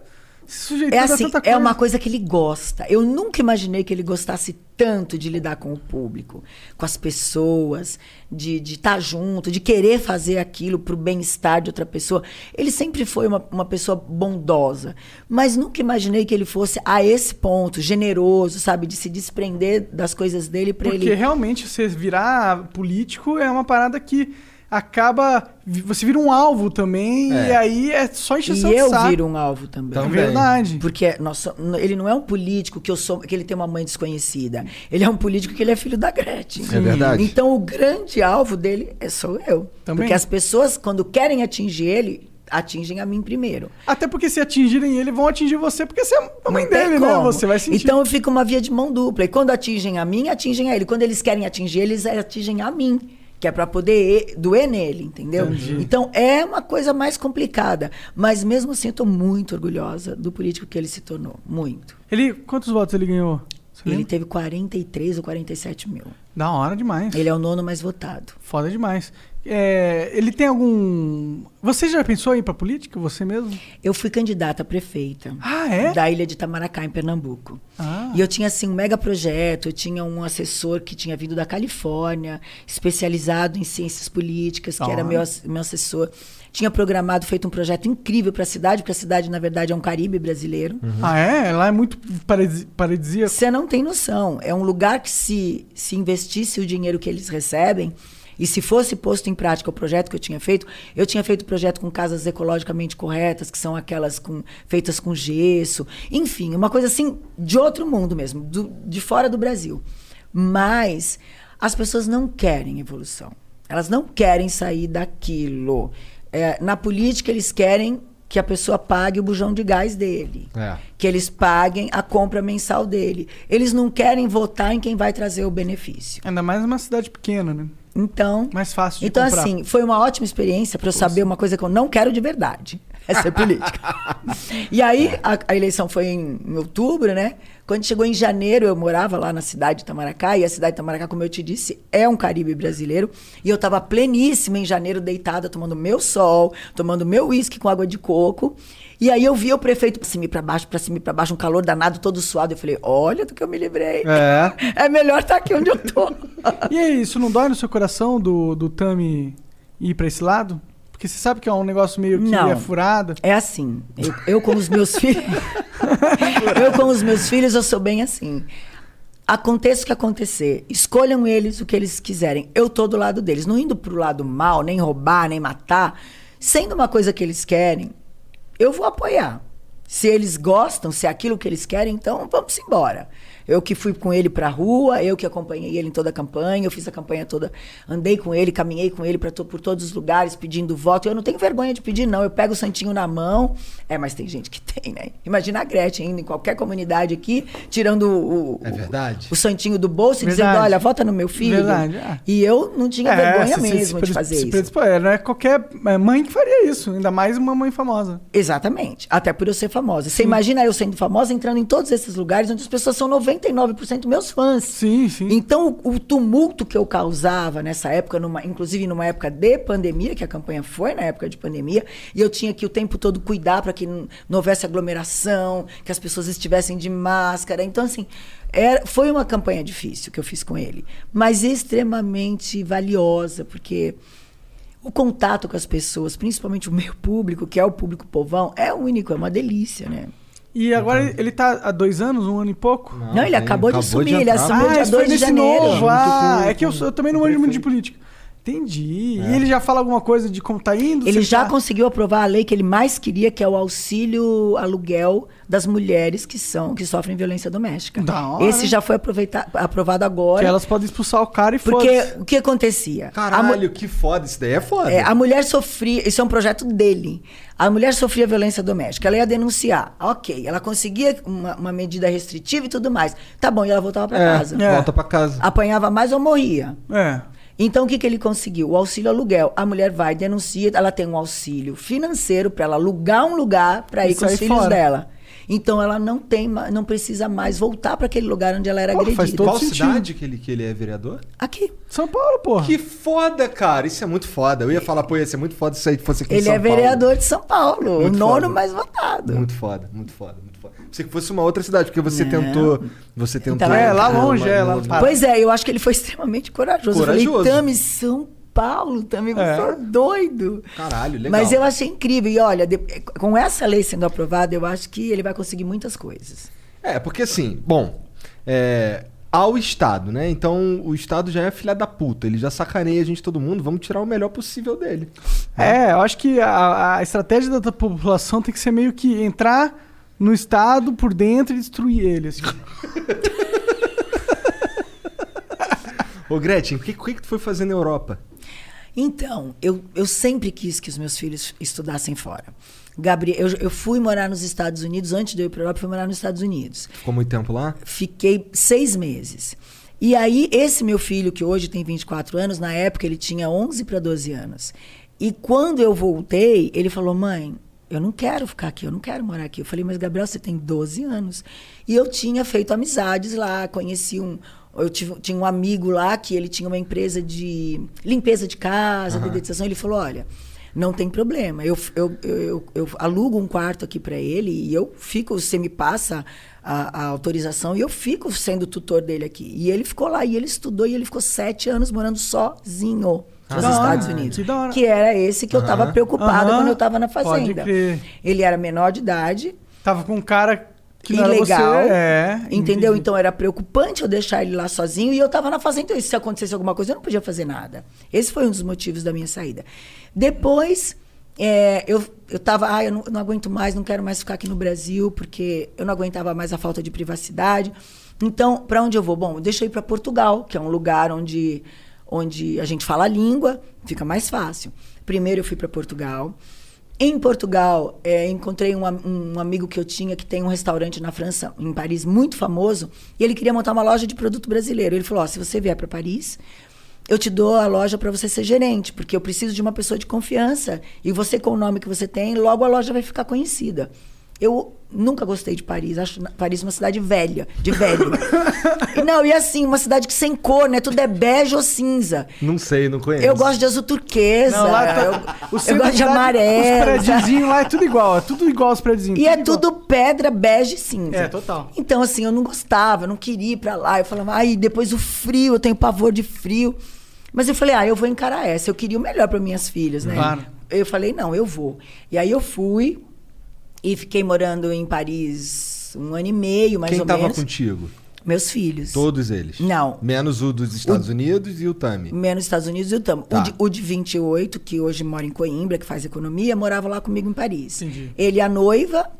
se É a assim, tanta é coisa. uma coisa que ele gosta. Eu nunca imaginei que ele gostasse tanto de lidar com o público, com as pessoas, de estar junto, de querer fazer aquilo para o bem-estar de outra pessoa. Ele sempre foi uma, uma pessoa bondosa, mas nunca imaginei que ele fosse a esse ponto, generoso, sabe, de se desprender das coisas dele para Porque ele. realmente você virar político é uma parada que acaba. Você vira um alvo também, É. e aí é só E encheção de eu saco. viro um alvo também. É verdade. Porque nós so- ele não é um político que eu sou, que ele tem uma mãe desconhecida. Ele é um político que ele é filho da Gretchen. É verdade. Então o grande alvo dele é sou eu. Também. Porque as pessoas quando querem atingir ele, atingem a mim primeiro. Até porque se atingirem ele, vão atingir você, porque você é a mãe Não dele, né? Você vai sentir. Então fica uma via de mão dupla. E quando atingem a mim, atingem a ele. Quando eles querem atingir, eles atingem a mim. Que é para poder doer nele, entendeu? Então é uma coisa mais complicada. Mas mesmo assim, eu tô muito orgulhosa do político que ele se tornou. Muito. Ele, quantos votos ele ganhou? Você Ele lembra? teve 43 ou 47 mil. Da hora demais. Ele é o nono mais votado. Foda demais. É, ele tem algum. Você já pensou em ir pra política, você mesmo? Eu fui candidata a prefeita. Ah, é? Da ilha de Itamaracá, em Pernambuco. Ah. E eu tinha, assim, um mega projeto. Eu tinha um assessor que tinha vindo da Califórnia, especializado em ciências políticas, que Da era meu, meu assessor. Tinha programado, feito um projeto incrível para a cidade, porque a cidade, na verdade, é um Caribe brasileiro. Ah, é? Lá é muito paradisíaco. Você não tem noção. É um lugar que, se, se investisse o dinheiro que eles recebem, e se fosse posto em prática o projeto que eu tinha feito, eu tinha feito o projeto com casas ecologicamente corretas, que são aquelas com, feitas com gesso. Enfim, uma coisa assim de outro mundo mesmo, do- de fora do Brasil. Mas as pessoas não querem evolução. Elas não querem sair daquilo. É, na política, eles querem que a pessoa pague o bujão de gás dele É. que eles paguem a compra mensal dele. Eles não querem votar em quem vai trazer o benefício. Ainda mais numa cidade pequena, né? Então, Mais fácil de então comprar. assim, foi uma ótima experiência para eu saber uma coisa que eu não quero de verdade. Essa é política. E aí, a, a eleição foi em, em outubro, né? Quando chegou em janeiro, eu morava lá na cidade de Itamaracá, e a cidade de Itamaracá, como eu te disse, é um Caribe brasileiro. E eu estava pleníssima em janeiro, deitada, tomando meu sol, tomando meu uísque com água de coco. E aí eu vi o prefeito pra cima e pra baixo, pra cima e pra baixo, um calor danado, todo suado. Eu falei, olha do que eu me livrei. É. É melhor estar aqui onde eu tô. E aí, isso não dói no seu coração do, do Tami ir pra esse lado? Porque você sabe que é um negócio meio que Não. é furado. É assim. Eu, eu com os meus filhos. eu com os meus filhos, eu sou bem assim. Aconteça o que acontecer, escolham eles o que eles quiserem. Eu tô do lado deles, não indo pro lado mal, nem roubar, nem matar. Sendo uma coisa que eles querem, eu vou apoiar. Se eles gostam, se é aquilo que eles querem, então vamos embora. Eu que fui com ele pra rua, eu que acompanhei ele em toda a campanha, eu fiz a campanha toda, andei com ele, caminhei com ele pra to- por todos os lugares pedindo voto. Eu não tenho vergonha de pedir, não. Eu pego o santinho na mão. É, mas tem gente que tem, né? Imagina a Gretchen indo em qualquer comunidade aqui, tirando o, É o- verdade. o santinho do bolso e Verdade. dizendo: olha, vota no meu filho. Verdade, é. E eu não tinha vergonha se- se- mesmo se de fazer se isso. é, Não é qualquer é, mãe que faria isso, ainda mais uma mãe famosa. Exatamente. Até por eu ser famosa. Você imagina eu sendo famosa entrando em todos esses lugares onde as pessoas são 99% meus fãs. Sim, sim. Então, o, o tumulto que eu causava nessa época, numa- inclusive numa época de pandemia, que a campanha foi na época de pandemia, e eu tinha que o tempo todo cuidar para que não, não houvesse aglomeração, que as pessoas estivessem de máscara. Então, assim, era, foi uma campanha difícil que eu fiz com ele, mas extremamente valiosa, porque o contato com as pessoas, principalmente o meu público, que é o público povão, é único, é uma delícia, né? E agora ele- ele tá há dois anos, um ano e pouco? Não, ele tem- acabou de assumir, ele entrar. assumiu ah, dia isso foi 2 de janeiro. novo. Ah, é que eu, sou- eu também não manjo muito de política. Entendi. E ele já fala alguma coisa de como tá indo? Ele já tá- conseguiu aprovar a lei que ele mais queria, que é o auxílio aluguel das mulheres que são que sofrem violência doméstica. Da hora, Esse já foi aprovado agora. Que elas podem expulsar o cara e Porque o que acontecia? Mu- Caralho, que foda. Isso daí é foda. É, a mulher sofria, isso é um projeto dele. A mulher sofria violência doméstica, ela ia denunciar. Ok, ela conseguia uma, uma medida restritiva e tudo mais. Tá bom, e ela voltava para É, casa. É. volta pra casa. Apanhava mais ou morria. É. Então, o que, que ele conseguiu? O auxílio aluguel. A mulher vai, denuncia, ela tem um auxílio financeiro para ela alugar um lugar para ir com os filhos fora. dela. Então, ela não tem, não precisa mais voltar para aquele lugar onde ela era faz agredida. todo Qual sentido. cidade que ele, que ele é vereador? Aqui. São Paulo, porra. Que foda, cara. Isso é muito foda. Eu ia falar, pô, ia ser muito foda se aí fosse aqui em Ele São é Paulo. vereador de São Paulo, Muito o nono foda. mais votado. Muito foda, muito foda, muito foda. Pensei que fosse uma outra cidade, porque você tentou. Você tentou. Então, é, lá uma- longe, é, lá uma-. Pois é, eu acho que ele foi extremamente corajoso. Corajoso. Eu falei, Tami, São Paulo, Tami, você É. é doido. Caralho, legal. Mas eu achei incrível. E olha, de- com essa lei sendo aprovada, eu acho que ele vai conseguir muitas coisas. É, porque assim, bom, é, ao Estado, né? Então o Estado já é filha da puta, ele já sacaneia a gente todo mundo, vamos tirar o melhor possível dele. É, eu acho que a, a estratégia da população tem que ser meio que entrar no Estado por dentro e destruir ele. assim. Ô Gretchen, o que, o que que tu foi fazer na Europa? Então, eu, eu sempre quis que os meus filhos estudassem fora. Gabriel, eu, eu fui morar nos Estados Unidos, antes de eu ir para a Europa, eu fui morar nos Estados Unidos. Ficou muito tempo lá? Fiquei seis meses. E aí, esse meu filho, que hoje tem 24 anos, na época ele tinha 11 para 12 anos. E quando eu voltei, ele falou: mãe, eu não quero ficar aqui, eu não quero morar aqui. Eu falei: mas Gabriel, você tem 12 anos. E eu tinha feito amizades lá, conheci um. Eu tive- tinha um amigo lá que ele tinha uma empresa de limpeza de casa, dedetização. Ele falou: olha. Não tem problema. Eu, eu, eu, eu- eu alugo um quarto aqui para ele e eu fico, você me passa a, a autorização e eu fico sendo tutor dele aqui. E ele ficou lá e ele estudou e ele ficou sete anos morando sozinho nos da hora, Estados Unidos. que era esse que eu estava Aham. preocupada quando eu estava na pode fazenda. crer. Ele era menor de idade, Tava com um cara que não ilegal. era você. É, entendeu? Então era preocupante eu deixar ele lá sozinho e eu estava na fazenda. E se acontecesse alguma coisa, eu não podia fazer nada. Esse foi um dos motivos da minha saída. Depois, é, eu, eu tava, ah, eu não, não aguento mais, não quero mais ficar aqui no Brasil, porque eu não aguentava mais a falta de privacidade. Então, para onde eu vou? Bom, deixa eu ir para Portugal, que é um lugar onde, onde a gente fala a língua, fica mais fácil. Primeiro eu fui para Portugal. Em Portugal, é, encontrei um, um amigo que eu tinha que tem um restaurante na França, em Paris, muito famoso, e ele queria montar uma loja de produto brasileiro. Ele falou: ó, se você vier para Paris, eu te dou a loja para você ser gerente, porque eu preciso de uma pessoa de confiança. E você, com o nome que você tem, logo a loja vai ficar conhecida. Eu nunca gostei de Paris. Acho Paris uma cidade velha, de velho. E não, e assim, uma cidade que sem cor, né? Tudo é bege ou cinza. Não sei, não conheço. Eu gosto de azul turquesa. Não, lá tá- eu, o eu gosto de cidade, amarelo. Os prédiozinhos lá é tudo igual, é tudo igual os prédiozinhos. E é igual. tudo pedra, bege e cinza. É, total. Então, assim, eu não gostava, eu não queria ir pra lá. Eu falava, ai, depois o frio, eu tenho pavor de frio. Mas eu falei, ah, eu vou encarar essa. Eu queria o melhor para minhas filhas, né? Claro. Eu falei, não, eu vou. E aí eu fui e fiquei morando em Paris um ano e meio, mais Quem ou tava menos. contigo? Meus filhos. Todos eles? Não. Menos o dos Estados Unidos e o Tami. Menos Estados Unidos e o Tamo. Tá. O, de, o de 28, que hoje mora em Coimbra, que faz economia, morava lá comigo em Paris. Entendi. Ele, a noiva,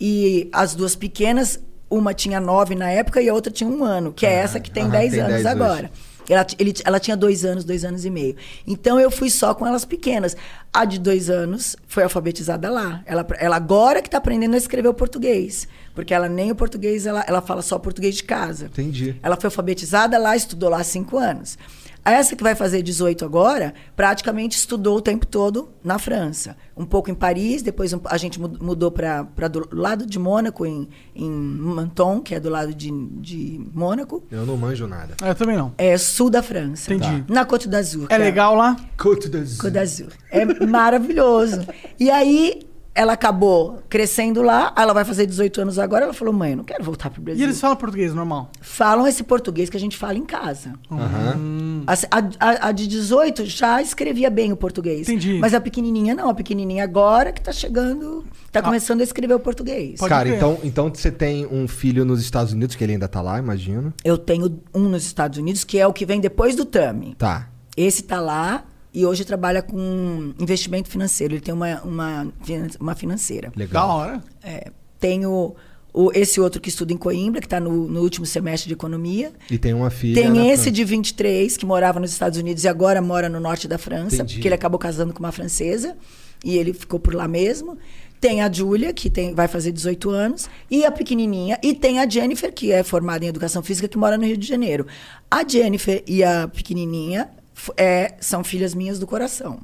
e as duas pequenas, uma tinha nove na época e a outra tinha um ano, que é essa que tem aham, dez tem anos 10 agora. Ela, ele, ela tinha dois anos, dois anos e meio. Então eu fui só com elas pequenas. A de dois anos foi alfabetizada lá. Ela, ela agora que está aprendendo a escrever o português. Porque ela nem o português, ela, ela fala só português de casa. Entendi. Ela foi alfabetizada lá, estudou lá cinco anos. Essa que vai fazer 18 agora, praticamente estudou o tempo todo na França. Um pouco em Paris, depois um- a gente mu- mudou para do lado de Mônaco, em, em Menton, que é do lado de, de Mônaco. Eu não manjo nada. Ah, Eu também não. É sul da França. Entendi. Na Côte d'Azur. É que legal lá? Côte d'Azur. Côte d'Azur. É maravilhoso. E aí, ela acabou crescendo lá, ela vai fazer 18 anos agora, ela falou, mãe, eu não quero voltar para o Brasil. E eles falam português normal? falam esse português que a gente fala em casa. Aham. A, a- a de 18 já escrevia bem o português. Entendi. Mas a pequenininha não. A pequenininha agora que tá chegando, tá começando a escrever o português. Pode Cara, então, então você tem um filho nos Estados Unidos, que ele ainda tá lá, imagino. Eu tenho um nos Estados Unidos, que é o que vem depois do Tami. Tá. Esse tá lá e hoje trabalha com investimento financeiro. Ele tem uma, uma, uma financeira. Da Legal. hora. É, tenho o, esse outro que estuda em Coimbra, que está no, no último semestre de economia. E tem uma filha. Tem esse França. de 23, que morava nos Estados Unidos e agora mora no norte da França, Entendi. porque ele acabou casando com uma francesa e ele ficou por lá mesmo. Tem a Júlia, que tem, vai fazer 18 anos, e a pequenininha. E tem a Jennifer, que é formada em educação física, que mora no Rio de Janeiro. A Jennifer e a pequenininha é, são filhas minhas do coração.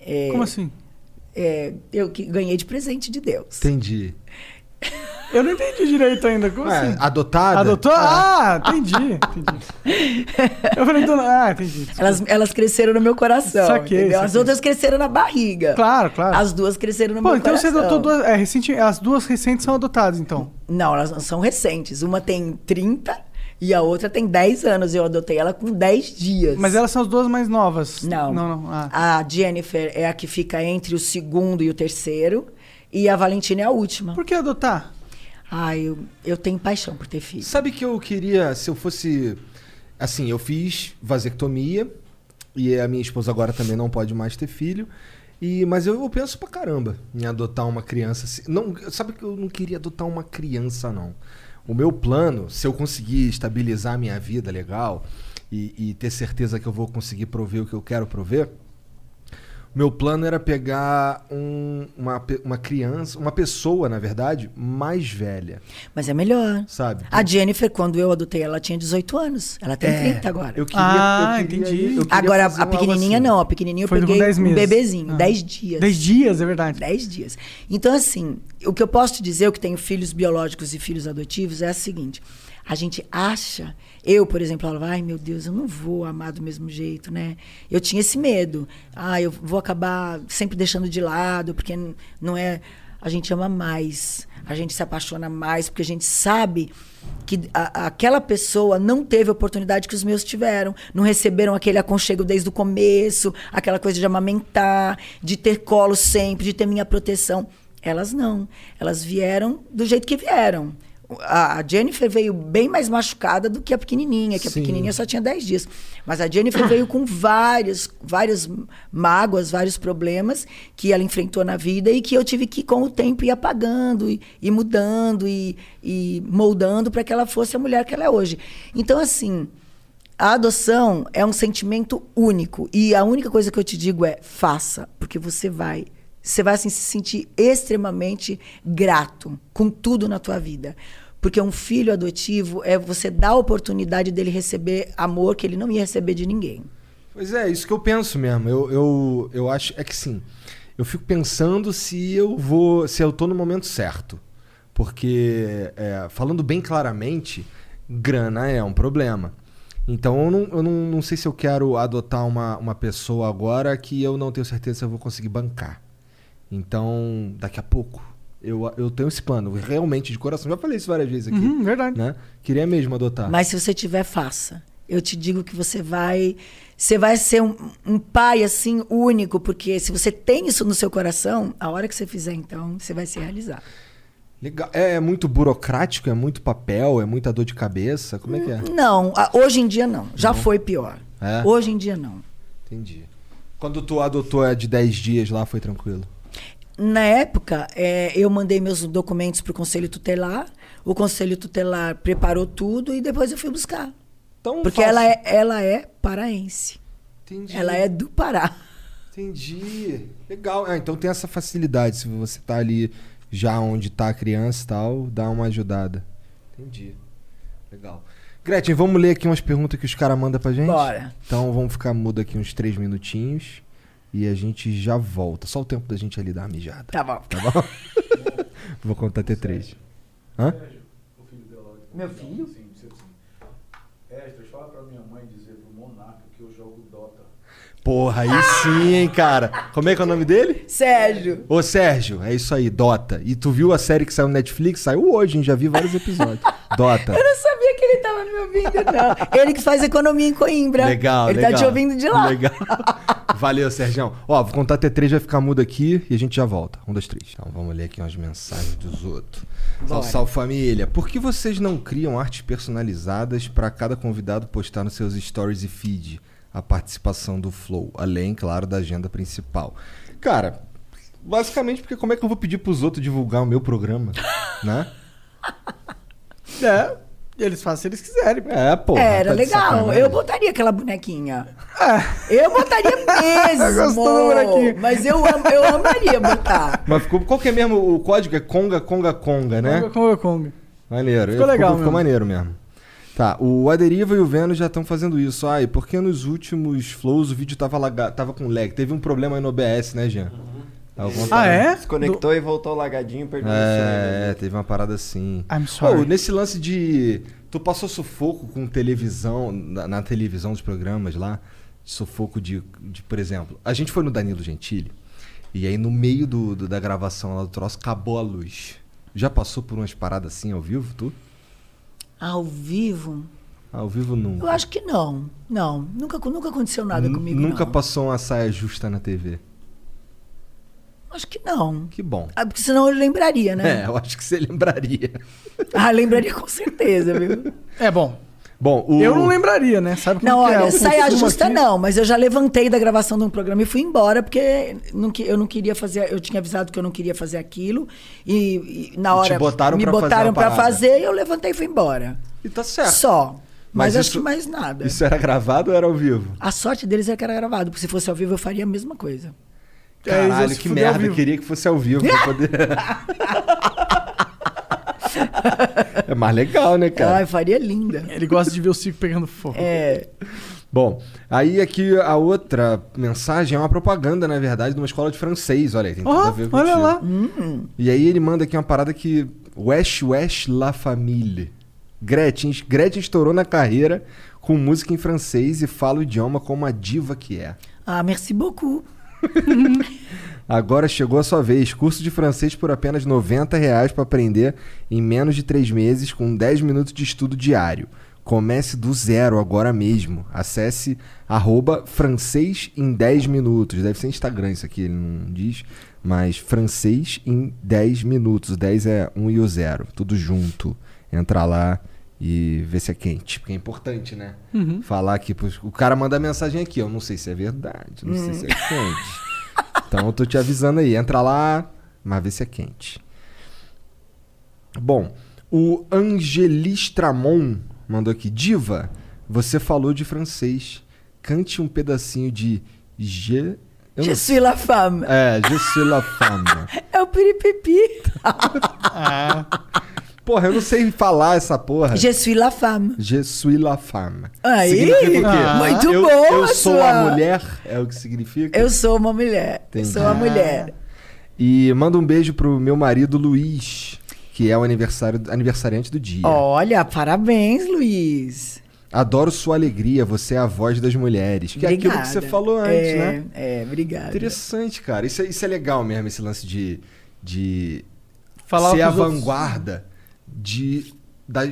É, Como assim? é, eu que ganhei de presente de Deus. Entendi. Eu não entendi direito ainda. Como Ué, assim? adotada? Adotou? Ah, entendi, entendi. Eu falei, dona... ah, entendi. Elas, elas cresceram no meu coração. Saquei, entendeu? As saquei. outras cresceram na barriga. Claro, claro. As duas cresceram no Pô, meu então coração. você adotou duas... É, recente... As duas recentes são adotadas, então. Não, elas não são recentes. Uma tem 30 e a outra tem 10 anos. Eu adotei ela com 10 dias. Mas elas são as duas mais novas. Não. Não, não. Ah. A Jennifer é a que fica entre o segundo e o terceiro. E a Valentina é a última. Por que adotar? Ai, eu, eu tenho paixão por ter filho. Sabe que eu queria, se eu fosse. Assim, eu fiz vasectomia e a minha esposa agora também não pode mais ter filho. E, mas eu, eu penso pra caramba em adotar uma criança. assim. Não, sabe que eu não queria adotar uma criança, não. O meu plano, se eu conseguir estabilizar a minha vida legal e, e ter certeza que eu vou conseguir prover o que eu quero prover, meu plano era pegar um- uma, uma criança, uma pessoa, na verdade, mais velha, Mas é melhor. sabe? A Jennifer, quando eu adotei ela, tinha 18 anos. Ela tem 30 agora. É, Eu queria, Ah, eu queria- entendi. eu queria Agora, a pequenininha assim. não. A pequenininha eu Foi com peguei 10 um bebezinho, Ah. 10 dias. 10 dias, é verdade. 10 dias. Então, assim, o que eu posso te dizer, eu que tenho filhos biológicos e filhos adotivos, é o seguinte: a gente acha. Eu, por exemplo, falava, ai meu Deus, eu não vou amar do mesmo jeito, né? Eu tinha esse medo. Ah, eu vou acabar sempre deixando de lado, porque não é. A gente ama mais, a gente se apaixona mais, porque a gente sabe que a- aquela pessoa não teve a oportunidade que os meus tiveram, não receberam aquele aconchego desde o começo, aquela coisa de amamentar, de ter colo sempre, de ter minha proteção. Elas não. Elas vieram do jeito que vieram. A a Jennifer veio bem mais machucada do que a pequenininha, que a Sim. pequenininha só tinha 10 dias. Mas a Jennifer veio com vários, várias mágoas, vários problemas que ela enfrentou na vida e que eu tive que, com o tempo, ir apagando, e, e mudando e, e moldando para que ela fosse a mulher que ela é hoje. Então, assim, a adoção é um sentimento único. E a única coisa que eu te digo é faça, porque você vai. Você vai assim, se sentir extremamente grato com tudo na tua vida. Porque um filho adotivo é você dar a oportunidade dele receber amor que ele não ia receber de ninguém. Pois é, isso que eu penso mesmo. Eu, eu, eu acho. É que sim. Eu fico pensando se eu vou. se eu tô no momento certo. Porque, é, falando bem claramente, grana é um problema. Então eu não, eu não, não sei se eu quero adotar uma, uma pessoa agora que eu não tenho certeza se eu vou conseguir bancar. Então, daqui a pouco. Eu, eu tenho esse plano, realmente, de coração. Já falei isso várias vezes aqui. Uhum, verdade. Né? Queria mesmo adotar. Mas se você tiver, faça. Eu te digo que você vai. Você vai ser um, um pai assim único, porque se você tem isso no seu coração, a hora que você fizer, então, você vai se realizar. Legal. É, é muito burocrático, é muito papel, é muita dor de cabeça. Como é que é? Não, hoje em dia não. Já foi pior. É? Hoje em dia não. Entendi. Quando tu adotou a de 10 dias lá, foi tranquilo. Na época, é, eu mandei meus documentos para o Conselho Tutelar. O Conselho Tutelar preparou tudo e depois eu fui buscar. Então, Porque fácil. ela é, ela é paraense. Entendi. Ela é do Pará. Entendi. Legal. Ah, então tem essa facilidade. Se você tá ali já onde tá a criança e tal, dá uma ajudada. Entendi. Legal. Gretchen, vamos ler aqui umas perguntas que os caras mandam pra gente? Bora. Então vamos ficar mudo aqui uns três minutinhos e a gente já volta. Só o tempo da gente ali dar uma mijada. Tá bom. Tá bom? Vou contar até três. Hã? Meu filho? Sim, sim, sim. Esdras, fala pra minha mãe dizer pro Monarca que eu jogo Dota. Porra, aí sim, hein, cara. Como é que é o nome dele? Sérgio. Ô, Sérgio, é isso aí, Dota. E tu viu a série que saiu no Netflix? Saiu hoje, hein? Já vi vários episódios. Dota. Eu não sabia que ele tava me ouvindo, não. Ele que faz economia em Coimbra. Legal, Ele legal. tá te ouvindo de lá. Legal. Valeu, Sérgio. Ó, vou contar até três, vai ficar mudo aqui e a gente já volta. Um, dois, três. Então vamos ler aqui umas mensagens dos outros. Salve, salve família. Por que vocês não criam artes personalizadas para cada convidado postar nos seus stories e feed a participação do Flow, além, claro, da agenda principal? Cara, basicamente porque como é que eu vou pedir pros outros divulgar o meu programa, né? É, eles fazem se eles quiserem. pô. É, pô. Era tá legal. Eu botaria aquela bonequinha. Eu botaria mesmo. Gostou do bonequinho. Mas eu, am- eu amaria botar. Mas ficou, qual que é mesmo o código? É Conga, Conga, Conga, né? Conga, Conga, Conga. Maneiro. Ficou legal Ficou mesmo. maneiro mesmo. Tá, o Aderiva e o Vênus já estão fazendo isso. Ai, porque nos últimos flows o vídeo tava, laga... tava com lag? Teve um problema aí no OBS, né, Jean? Alguma Ah, é? Desconectou e voltou lagadinho, perdeu o É, sonho. teve uma parada assim. I'm sorry. Pô, nesse lance de. Tu passou sufoco com televisão, na, na televisão dos programas lá? Sufoco de, de, por exemplo, a gente foi no Danilo Gentili, e aí no meio do, do- da gravação lá do troço acabou a luz. Já passou por umas paradas assim ao vivo, tu? Ao vivo? Ao vivo nunca. Eu acho que não. Não. Nunca, nunca aconteceu nada N- comigo. Nunca não. passou uma saia justa na TV. Acho que não. Que bom. Ah, porque senão eu lembraria, É, né? eu acho que você lembraria. Ah, lembraria com certeza, viu? É bom. Bom, o... Eu não lembraria, né? Sabe como Não, que é? olha, Eu saia justa aqui- não, mas eu já levantei da gravação de um programa e fui embora, porque não que- eu não queria fazer, eu tinha avisado que eu não queria fazer aquilo, e, e na E hora botaram me pra fazer botaram parada. fazer e eu levantei e fui embora. E tá certo. Só. Mas, Mas acho isso- que mais nada. Isso era gravado ou era ao vivo? A sorte deles é que era gravado, porque se fosse ao vivo eu faria a mesma coisa. É, Caralho, que merda. Eu queria que fosse ao vivo pra poder. é mais legal, né, cara? Ai, faria linda. Ele gosta de ver o circo pegando fogo. É. Bom, aí aqui a outra mensagem é uma propaganda, na verdade, de uma escola de francês. Olha aí, tem tudo Ó, a ver com olha lá. E aí ele manda aqui uma parada que. Wesh Wesh La Famille. Gretchen, Gretchen estourou na carreira com música em francês e fala o idioma como a diva que é. Ah, merci beaucoup. Agora chegou a sua vez. Curso de francês por apenas 90 reais para aprender em menos de 3 meses com 10 minutos de estudo diário. Comece do zero agora mesmo. Acesse arroba francês em 10 minutos. Deve ser Instagram isso aqui, ele não diz. Mas francês em 10 minutos. O 10 é 1 e o 0. Tudo junto. Entra lá e vê se é quente. Porque é importante, né? Falar aqui. pros- O cara manda mensagem aqui. Eu não sei se é verdade. Não sei se é quente. Então eu tô te avisando aí. Entra lá, mas vê se é quente. Bom, o Angelistramon mandou aqui. Diva, você falou de francês. Cante um pedacinho de Je... Eu Je não suis la femme. É, Je suis la femme. É o piripipi. Porra, eu não sei falar essa porra. Je suis la femme. Je suis la femme. Aí, significa o quê? Ah. muito eu, boa Eu sou sua- a mulher, é o que significa? Eu sou uma mulher. Eu Entendi. sou uma mulher. E manda um beijo pro meu marido Luiz, que é o aniversário, aniversariante do dia. Olha, parabéns, Luiz. Adoro sua alegria, você é a voz das mulheres. Que é aquilo que você Obrigada. falou antes, é, né? É, obrigada. Interessante, cara. Isso é, isso é legal mesmo, esse lance de, de Falar ser a os outros. De. Da,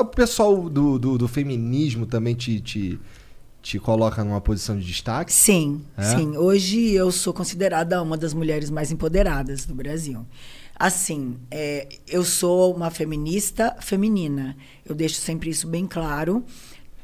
o pessoal do, do, do feminismo também te, te, te coloca numa posição de destaque. Sim, É? sim. Hoje eu sou considerada uma das mulheres mais empoderadas do Brasil. Assim, é, eu sou uma feminista feminina. Eu deixo sempre isso bem claro.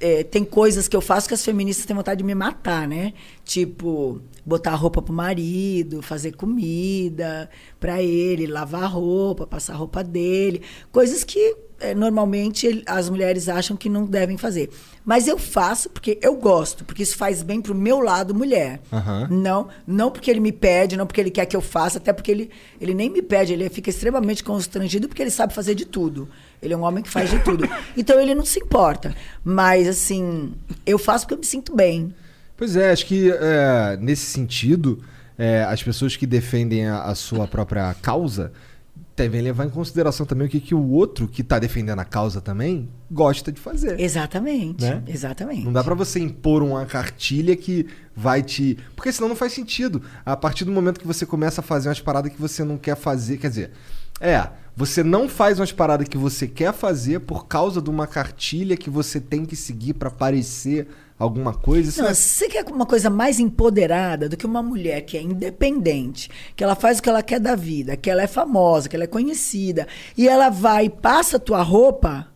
É, tem coisas que eu faço que as feministas têm vontade de me matar, né? Tipo, botar roupa pro marido, fazer comida pra ele, lavar a roupa, passar a roupa dele. Coisas que é, normalmente as mulheres acham que não devem fazer. Mas eu faço porque eu gosto, porque isso faz bem pro meu lado mulher. Aham. Não, não porque ele me pede, não porque ele quer que eu faça, até porque ele, ele nem me pede, ele fica extremamente constrangido porque ele sabe fazer de tudo. Ele é um homem que faz de tudo. Então ele não se importa. Mas assim, eu faço porque eu me sinto bem. Pois é, acho que é, nesse sentido, é, as pessoas que defendem a, a sua própria causa devem levar em consideração também o que, que o outro que está defendendo a causa também gosta de fazer. Exatamente. Né? Exatamente. Não dá pra você impor uma cartilha que vai te. Porque senão não faz sentido. A partir do momento que você começa a fazer umas paradas que você não quer fazer. Quer dizer, é. Você não faz umas paradas que você quer fazer por causa de uma cartilha que você tem que seguir pra parecer alguma coisa. Não, é- você quer uma coisa mais empoderada do que uma mulher que é independente, que ela faz o que ela quer da vida, que ela é famosa, que ela é conhecida, e ela vai e passa a tua roupa,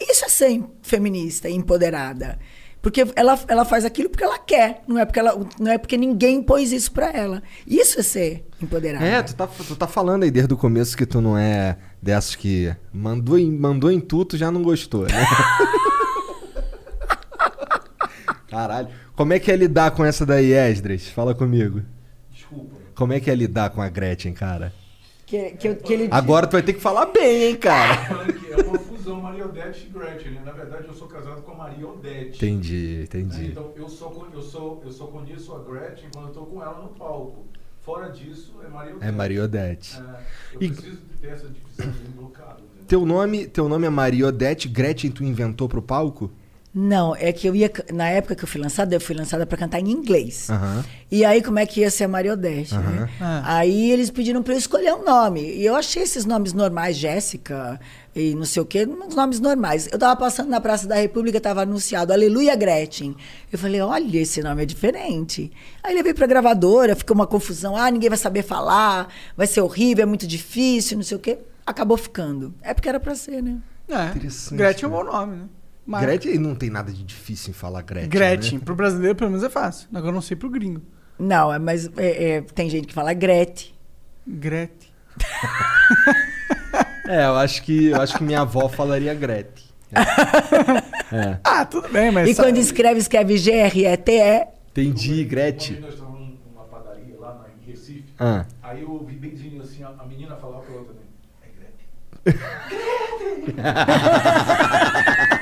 isso é ser feminista e empoderada. Porque ela, ela faz aquilo porque ela quer, não é porque, ela, não é porque ninguém impôs isso pra ela. Isso é ser empoderada. É, tu tá, tu tá falando aí desde o começo que tu não é dessas que mandou em, mandou em tudo, já não gostou, né? Caralho. Como é que é lidar com essa daí, Esdras? Fala comigo. Desculpa. Como é que é lidar com a Gretchen, cara? Que, que, que ele, Agora tu vai ter que falar bem, hein, cara? É uma fusão Maria Odete e Gretchen. né? Na verdade, eu sou casado com a Maria Odete. Entendi, né? entendi. Então, eu só, eu, sou, eu só conheço a Gretchen quando eu tô com ela no palco. Fora disso, é Maria Odete. É Maria Odete. É, eu E- preciso ter essa divisão colocada. entendeu? Teu nome, teu nome é Maria Odete, Gretchen tu inventou pro palco? Não, é que eu ia. Na época que eu fui lançada, eu fui lançada para cantar em inglês. Aham. E aí, como é que ia ser a Maria Odete, né? Ah. Aí eles pediram para eu escolher um nome. E eu achei esses nomes normais, Jéssica e não sei o quê, uns nomes normais. Eu tava passando na Praça da República, tava anunciado Aleluia Gretchen. Eu falei, olha, esse nome é diferente. Aí levei pra gravadora, ficou uma confusão. Ah, ninguém vai saber falar, vai ser horrível, é muito difícil, não sei o quê. Acabou ficando. É porque era pra ser, né? É. Interessante, Gretchen é um cara. bom nome, né? Mas- Gretchen não tem nada de difícil em falar Gretchen. Gretchen. né? Pro brasileiro, pelo menos, é fácil. Agora eu não sei pro gringo. Não, é- mas é, é, tem gente que fala Grete. Gretchen. É, eu acho que eu acho que minha avó falaria Gretchen. É. Ah, tudo bem, mas. E quando escreve, escreve G-R-E-T-E. Entendi, Gretchen. nós estávamos numa padaria lá na- em Recife. Ah. Aí eu ouvi benzinho assim, a, menina falar pra outra também. É Gretchen.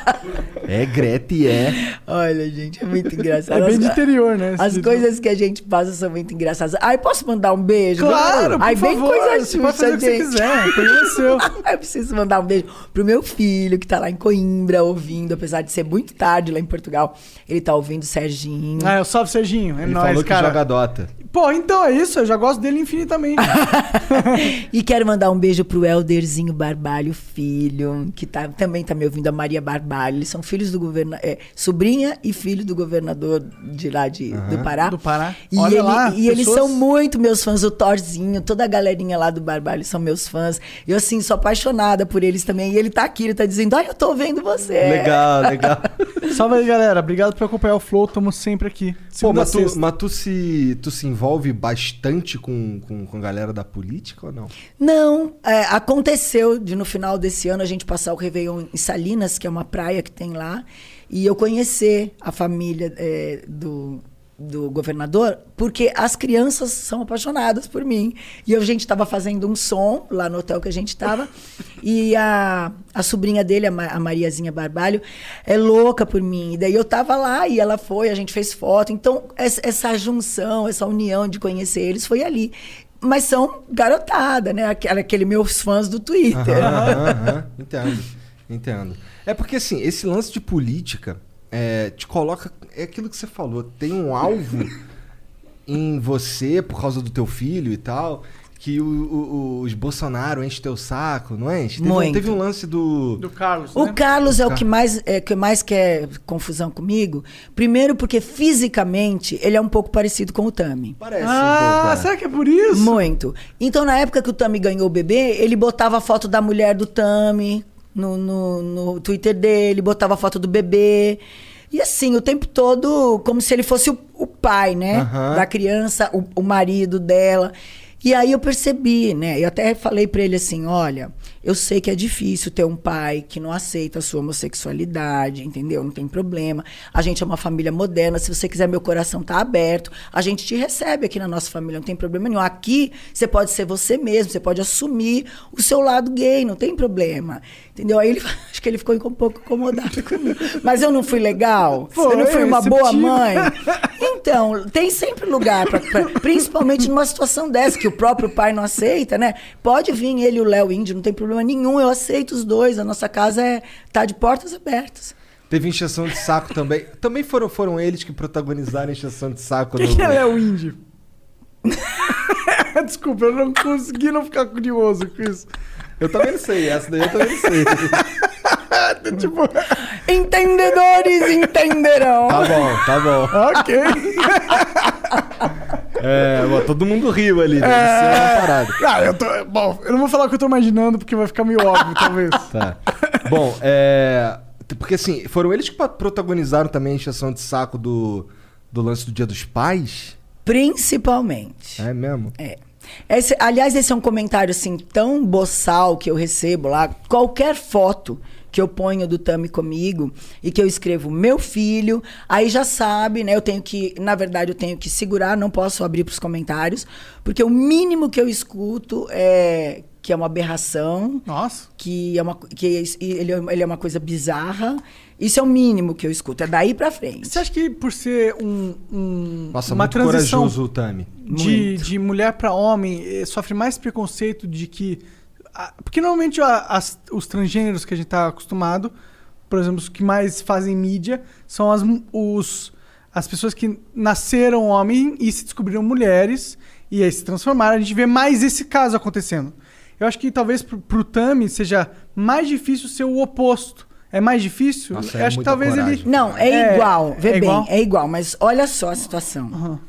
É Gretchen, é. Olha, gente, é muito engraçado. É bem As- de interior, né? As coisas que a gente passa são muito engraçadas. Ai, posso mandar um beijo? Claro, por Ai, bem favor. coisa você pode fazer o que gente. você quiser. Coisa seu. Eu preciso mandar um beijo pro meu filho, que tá lá em Coimbra ouvindo, apesar de ser muito tarde lá em Portugal. Ele tá ouvindo o Serginho. Ah, eu salve Serginho. É Ele nóis, falou que cara. joga Dota. Pô, então é isso. Eu já gosto dele infinitamente. E quero mandar um beijo pro Elderzinho Barbalho, filho, que tá, também tá me ouvindo, a Maria Barbalho. Eles são filhos do governador, é, sobrinha e filho do governador de lá de, do Pará. Do Pará. E, Olha ele- lá, e eles são muito meus fãs, o Thorzinho, toda a galerinha lá do Barbalho são meus fãs. Eu, assim, sou apaixonada por eles também. E ele tá aqui, ele tá dizendo, ai, eu tô vendo você. Legal, legal. Salve aí, galera. Obrigado por acompanhar o Flow. Tamo sempre aqui. Pô, mas tu, mas tu se, tu se envolve bastante com, com, com a galera da política ou não? Não, é, aconteceu de no final desse ano a gente passar o Réveillon em Salinas, que é uma praia que tem lá, e eu conhecer a família é, do, do governador, porque as crianças são apaixonadas por mim. E a gente estava fazendo um som lá no hotel que a gente estava, e a, a sobrinha dele, a, Ma- a Mariazinha Barbalho, é louca por mim. E daí eu estava lá e ela foi, a gente fez foto. Então, essa, essa junção, essa união de conhecer eles foi ali. Mas são garotada, né? Aquele, aquele meus fãs do Twitter. Aham, aham, entendo, entendo. É porque assim, esse lance de política é, te coloca. É aquilo que você falou, tem um alvo em você por causa do teu filho e tal. Que o- o- os Bolsonaro enchem teu saco, não enche? Teve, um- Muito. teve um lance do. Do Carlos, O né? Carlos é o que mais, é, que mais quer confusão comigo. Primeiro, porque fisicamente ele é um pouco parecido com o Tami. Parece Ah, um pouco. é. será que é por isso? Muito. Então, na época que o Tami ganhou o bebê, ele botava a foto da mulher do Tami no, no, no Twitter dele, botava foto do bebê. E assim, o tempo todo, como se ele fosse o, o pai, né? Aham. Da criança, o, o marido dela. E aí eu percebi, né? Eu até falei pra ele assim: olha, eu sei que é difícil ter um pai que não aceita a sua homossexualidade, entendeu? Não tem problema. A gente é uma família moderna. Se você quiser, meu coração tá aberto. A gente te recebe aqui na nossa família, não tem problema nenhum. Aqui você pode ser você mesmo, você pode assumir o seu lado gay, não tem problema. Entendeu? Aí ele, acho que ele ficou um pouco incomodado comigo. Mas eu não fui legal? Foi, eu não fui uma boa receptivo. mãe? Então, tem sempre lugar, pra, pra- principalmente numa situação dessa, que o próprio pai não aceita, né? Pode vir ele e o Léo Índio, não tem problema nenhum, eu aceito os dois, a nossa casa é, tá de portas abertas. Teve encheção de saco também. Também foram, foram eles que protagonizaram a encheção de saco Quem no- que é o índio? Desculpa, eu não consegui não ficar curioso com isso. Eu também não sei, essa daí eu também não sei. tipo, Entendedores entenderão. Tá bom, tá bom. ok. É, bom, todo mundo riu ali, deve ser uma parada. Ah, eu tô. Bom, eu não vou falar o que eu tô imaginando, porque vai ficar meio óbvio, talvez. Tá. Bom, é. Porque assim, foram eles que protagonizaram também a encheção de saco do, do lance do Dia dos Pais? Principalmente. É mesmo? É. Esse- aliás, esse é um comentário assim tão boçal que eu recebo lá. Qualquer foto que eu ponho do Tami comigo e que eu escrevo meu filho, aí já sabe, né? Eu tenho que, na verdade, eu tenho que segurar, não posso abrir para os comentários, porque o mínimo que eu escuto é que é uma aberração, Nossa. que é uma que é- ele, é- ele é uma coisa bizarra. Isso é o mínimo que eu escuto, é daí para frente. Você acha que por ser um, um- Nossa, uma muito transição corajoso o Tami. de, Muito. de mulher pra homem eh, sofre mais preconceito de que. A- porque normalmente a- as- os transgêneros que a gente tá acostumado, por exemplo, os que mais fazem mídia, são as, os, as pessoas que nasceram homem e se descobriram mulheres e aí se transformaram. A gente vê mais esse caso acontecendo. Eu acho que talvez pro, pro Tami seja mais difícil ser o oposto. É mais difícil? Nossa, Eu é acho que talvez coragem. ele. Não, é, É, igual. Vê é bem, igual? é igual, mas olha só a situação. Aham.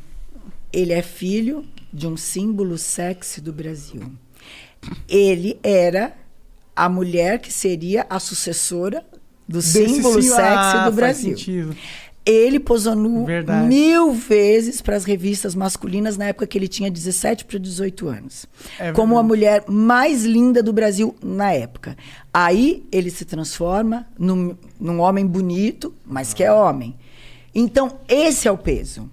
Ele é filho de um símbolo sexy do Brasil. Ele era a mulher que seria a sucessora do Desse símbolo sexy Ah, do Brasil. sentido. Ele posou nu Verdade. mil vezes para as revistas masculinas na época que ele tinha 17 para 18 anos. É como a mulher mais linda do Brasil na época. Aí ele se transforma num, num homem bonito, mas que é homem. Então, esse é o peso.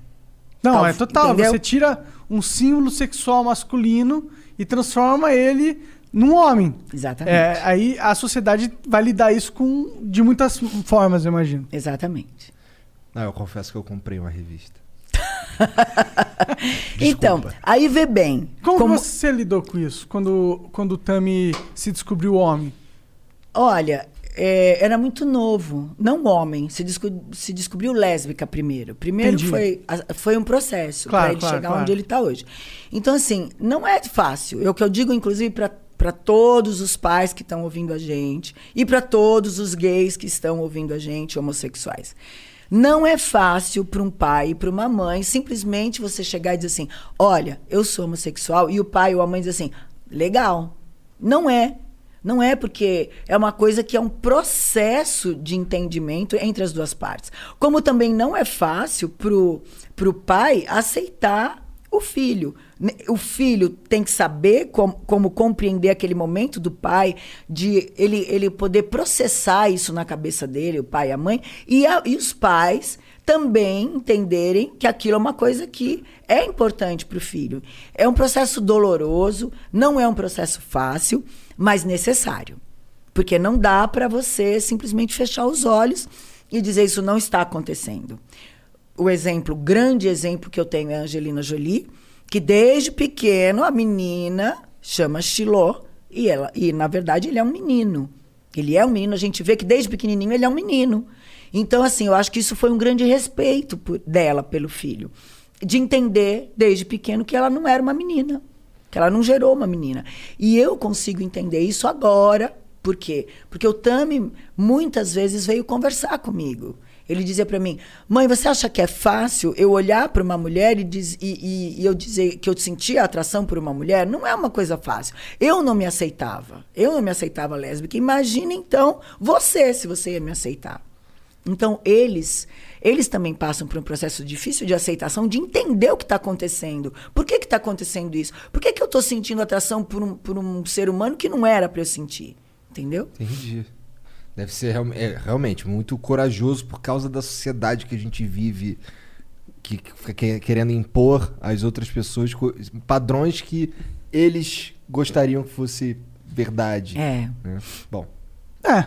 Não, Tal- é total. entendeu? Você tira um símbolo sexual masculino e transforma ele num homem. Exatamente. É, aí a sociedade vai lidar isso com de muitas formas, eu imagino. Exatamente. Ah, eu confesso que eu comprei uma revista. Então, aí vê bem. Como, como- você lidou com isso quando, quando o Tami se descobriu homem? Olha, é, era muito novo. Não homem. Se, desco- se descobriu lésbica primeiro. Primeiro Entendi. foi, a- foi um processo Claro, para ele claro, chegar claro. onde ele está hoje. Então, assim, não é fácil. É o que eu digo, inclusive, para todos os pais que estão ouvindo a gente e para todos os gays que estão ouvindo a gente, homossexuais. Não é fácil para um pai e para uma mãe simplesmente você chegar e dizer assim: olha, eu sou homossexual, e o pai ou a mãe diz assim: legal. Não é. Não é porque é uma coisa que é um processo de entendimento entre as duas partes. Como também não é fácil pro, pro pai aceitar O filho. O filho tem que saber como, como compreender aquele momento do pai, de ele, ele poder processar isso na cabeça dele, o pai e a mãe, e, a- e os pais também entenderem que aquilo é uma coisa que é importante para o filho. É um processo doloroso, não é um processo fácil, mas necessário. Porque não dá para você simplesmente fechar os olhos e dizer isso não está acontecendo. O exemplo, o grande exemplo que eu tenho é a Angelina Jolie, que desde pequeno a menina chama Chiló e ela e na verdade ele é um menino. Ele é um menino, a gente vê que desde pequenininho ele é um menino. Então assim, eu acho que isso foi um grande respeito por- dela pelo filho, de entender desde pequeno que ela não era uma menina, que ela não gerou uma menina. E eu consigo entender isso agora, por quê? Porque o Tami muitas vezes veio conversar comigo. Ele dizia para mim: "Mãe, você acha que é fácil eu olhar para uma mulher e, diz- e- e- e eu dizer que eu sentia atração por uma mulher? Não é uma coisa fácil. Eu não me aceitava. Eu não me aceitava lésbica. Imagina então você se você ia me aceitar." Então, eles, eles também passam por um processo difícil de aceitação, de entender o que está acontecendo. Por que está acontecendo isso? Por que, que eu estou sentindo atração por um, por um ser humano que não era para eu sentir? Entendeu? Entendi. Deve ser real- é, realmente muito corajoso por causa da sociedade que a gente vive, que fica que- querendo impor às outras pessoas padrões que eles gostariam que fosse verdade. É. né? Bom, É.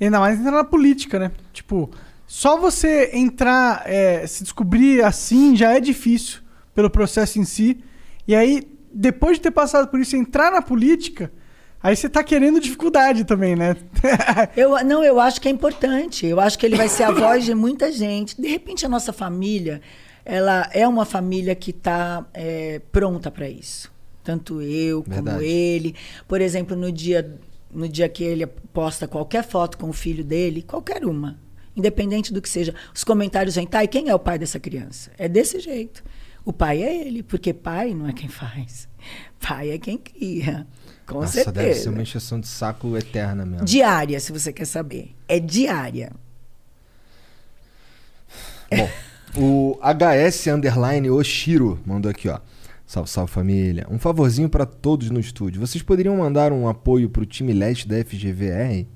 Ainda mais entrar na política, né? Tipo, só você entrar, é, se descobrir assim já é difícil pelo processo em si. E aí, depois de ter passado por isso, entrar na política, aí você tá querendo dificuldade também, né? Eu, não, eu acho que é importante. Eu acho que ele vai ser a voz de muita gente. De repente, a nossa família, ela é uma família que está pronta para isso. Tanto eu como Verdade. ele. Por exemplo, no dia, no dia que ele posta qualquer foto com o filho dele, qualquer uma, independente do que seja, os comentários vêm, tá, e quem é o pai dessa criança? É desse jeito. O pai é ele, porque pai não é quem faz. Pai é quem cria. Com nossa, certeza. deve ser uma encheção de saco eterna mesmo. Diária, se você quer saber. É diária. Bom, o HS Underline Oshiro mandou aqui, ó. Salve, salve família. Um favorzinho pra todos no estúdio. Vocês poderiam mandar um apoio pro time leste da FGVR?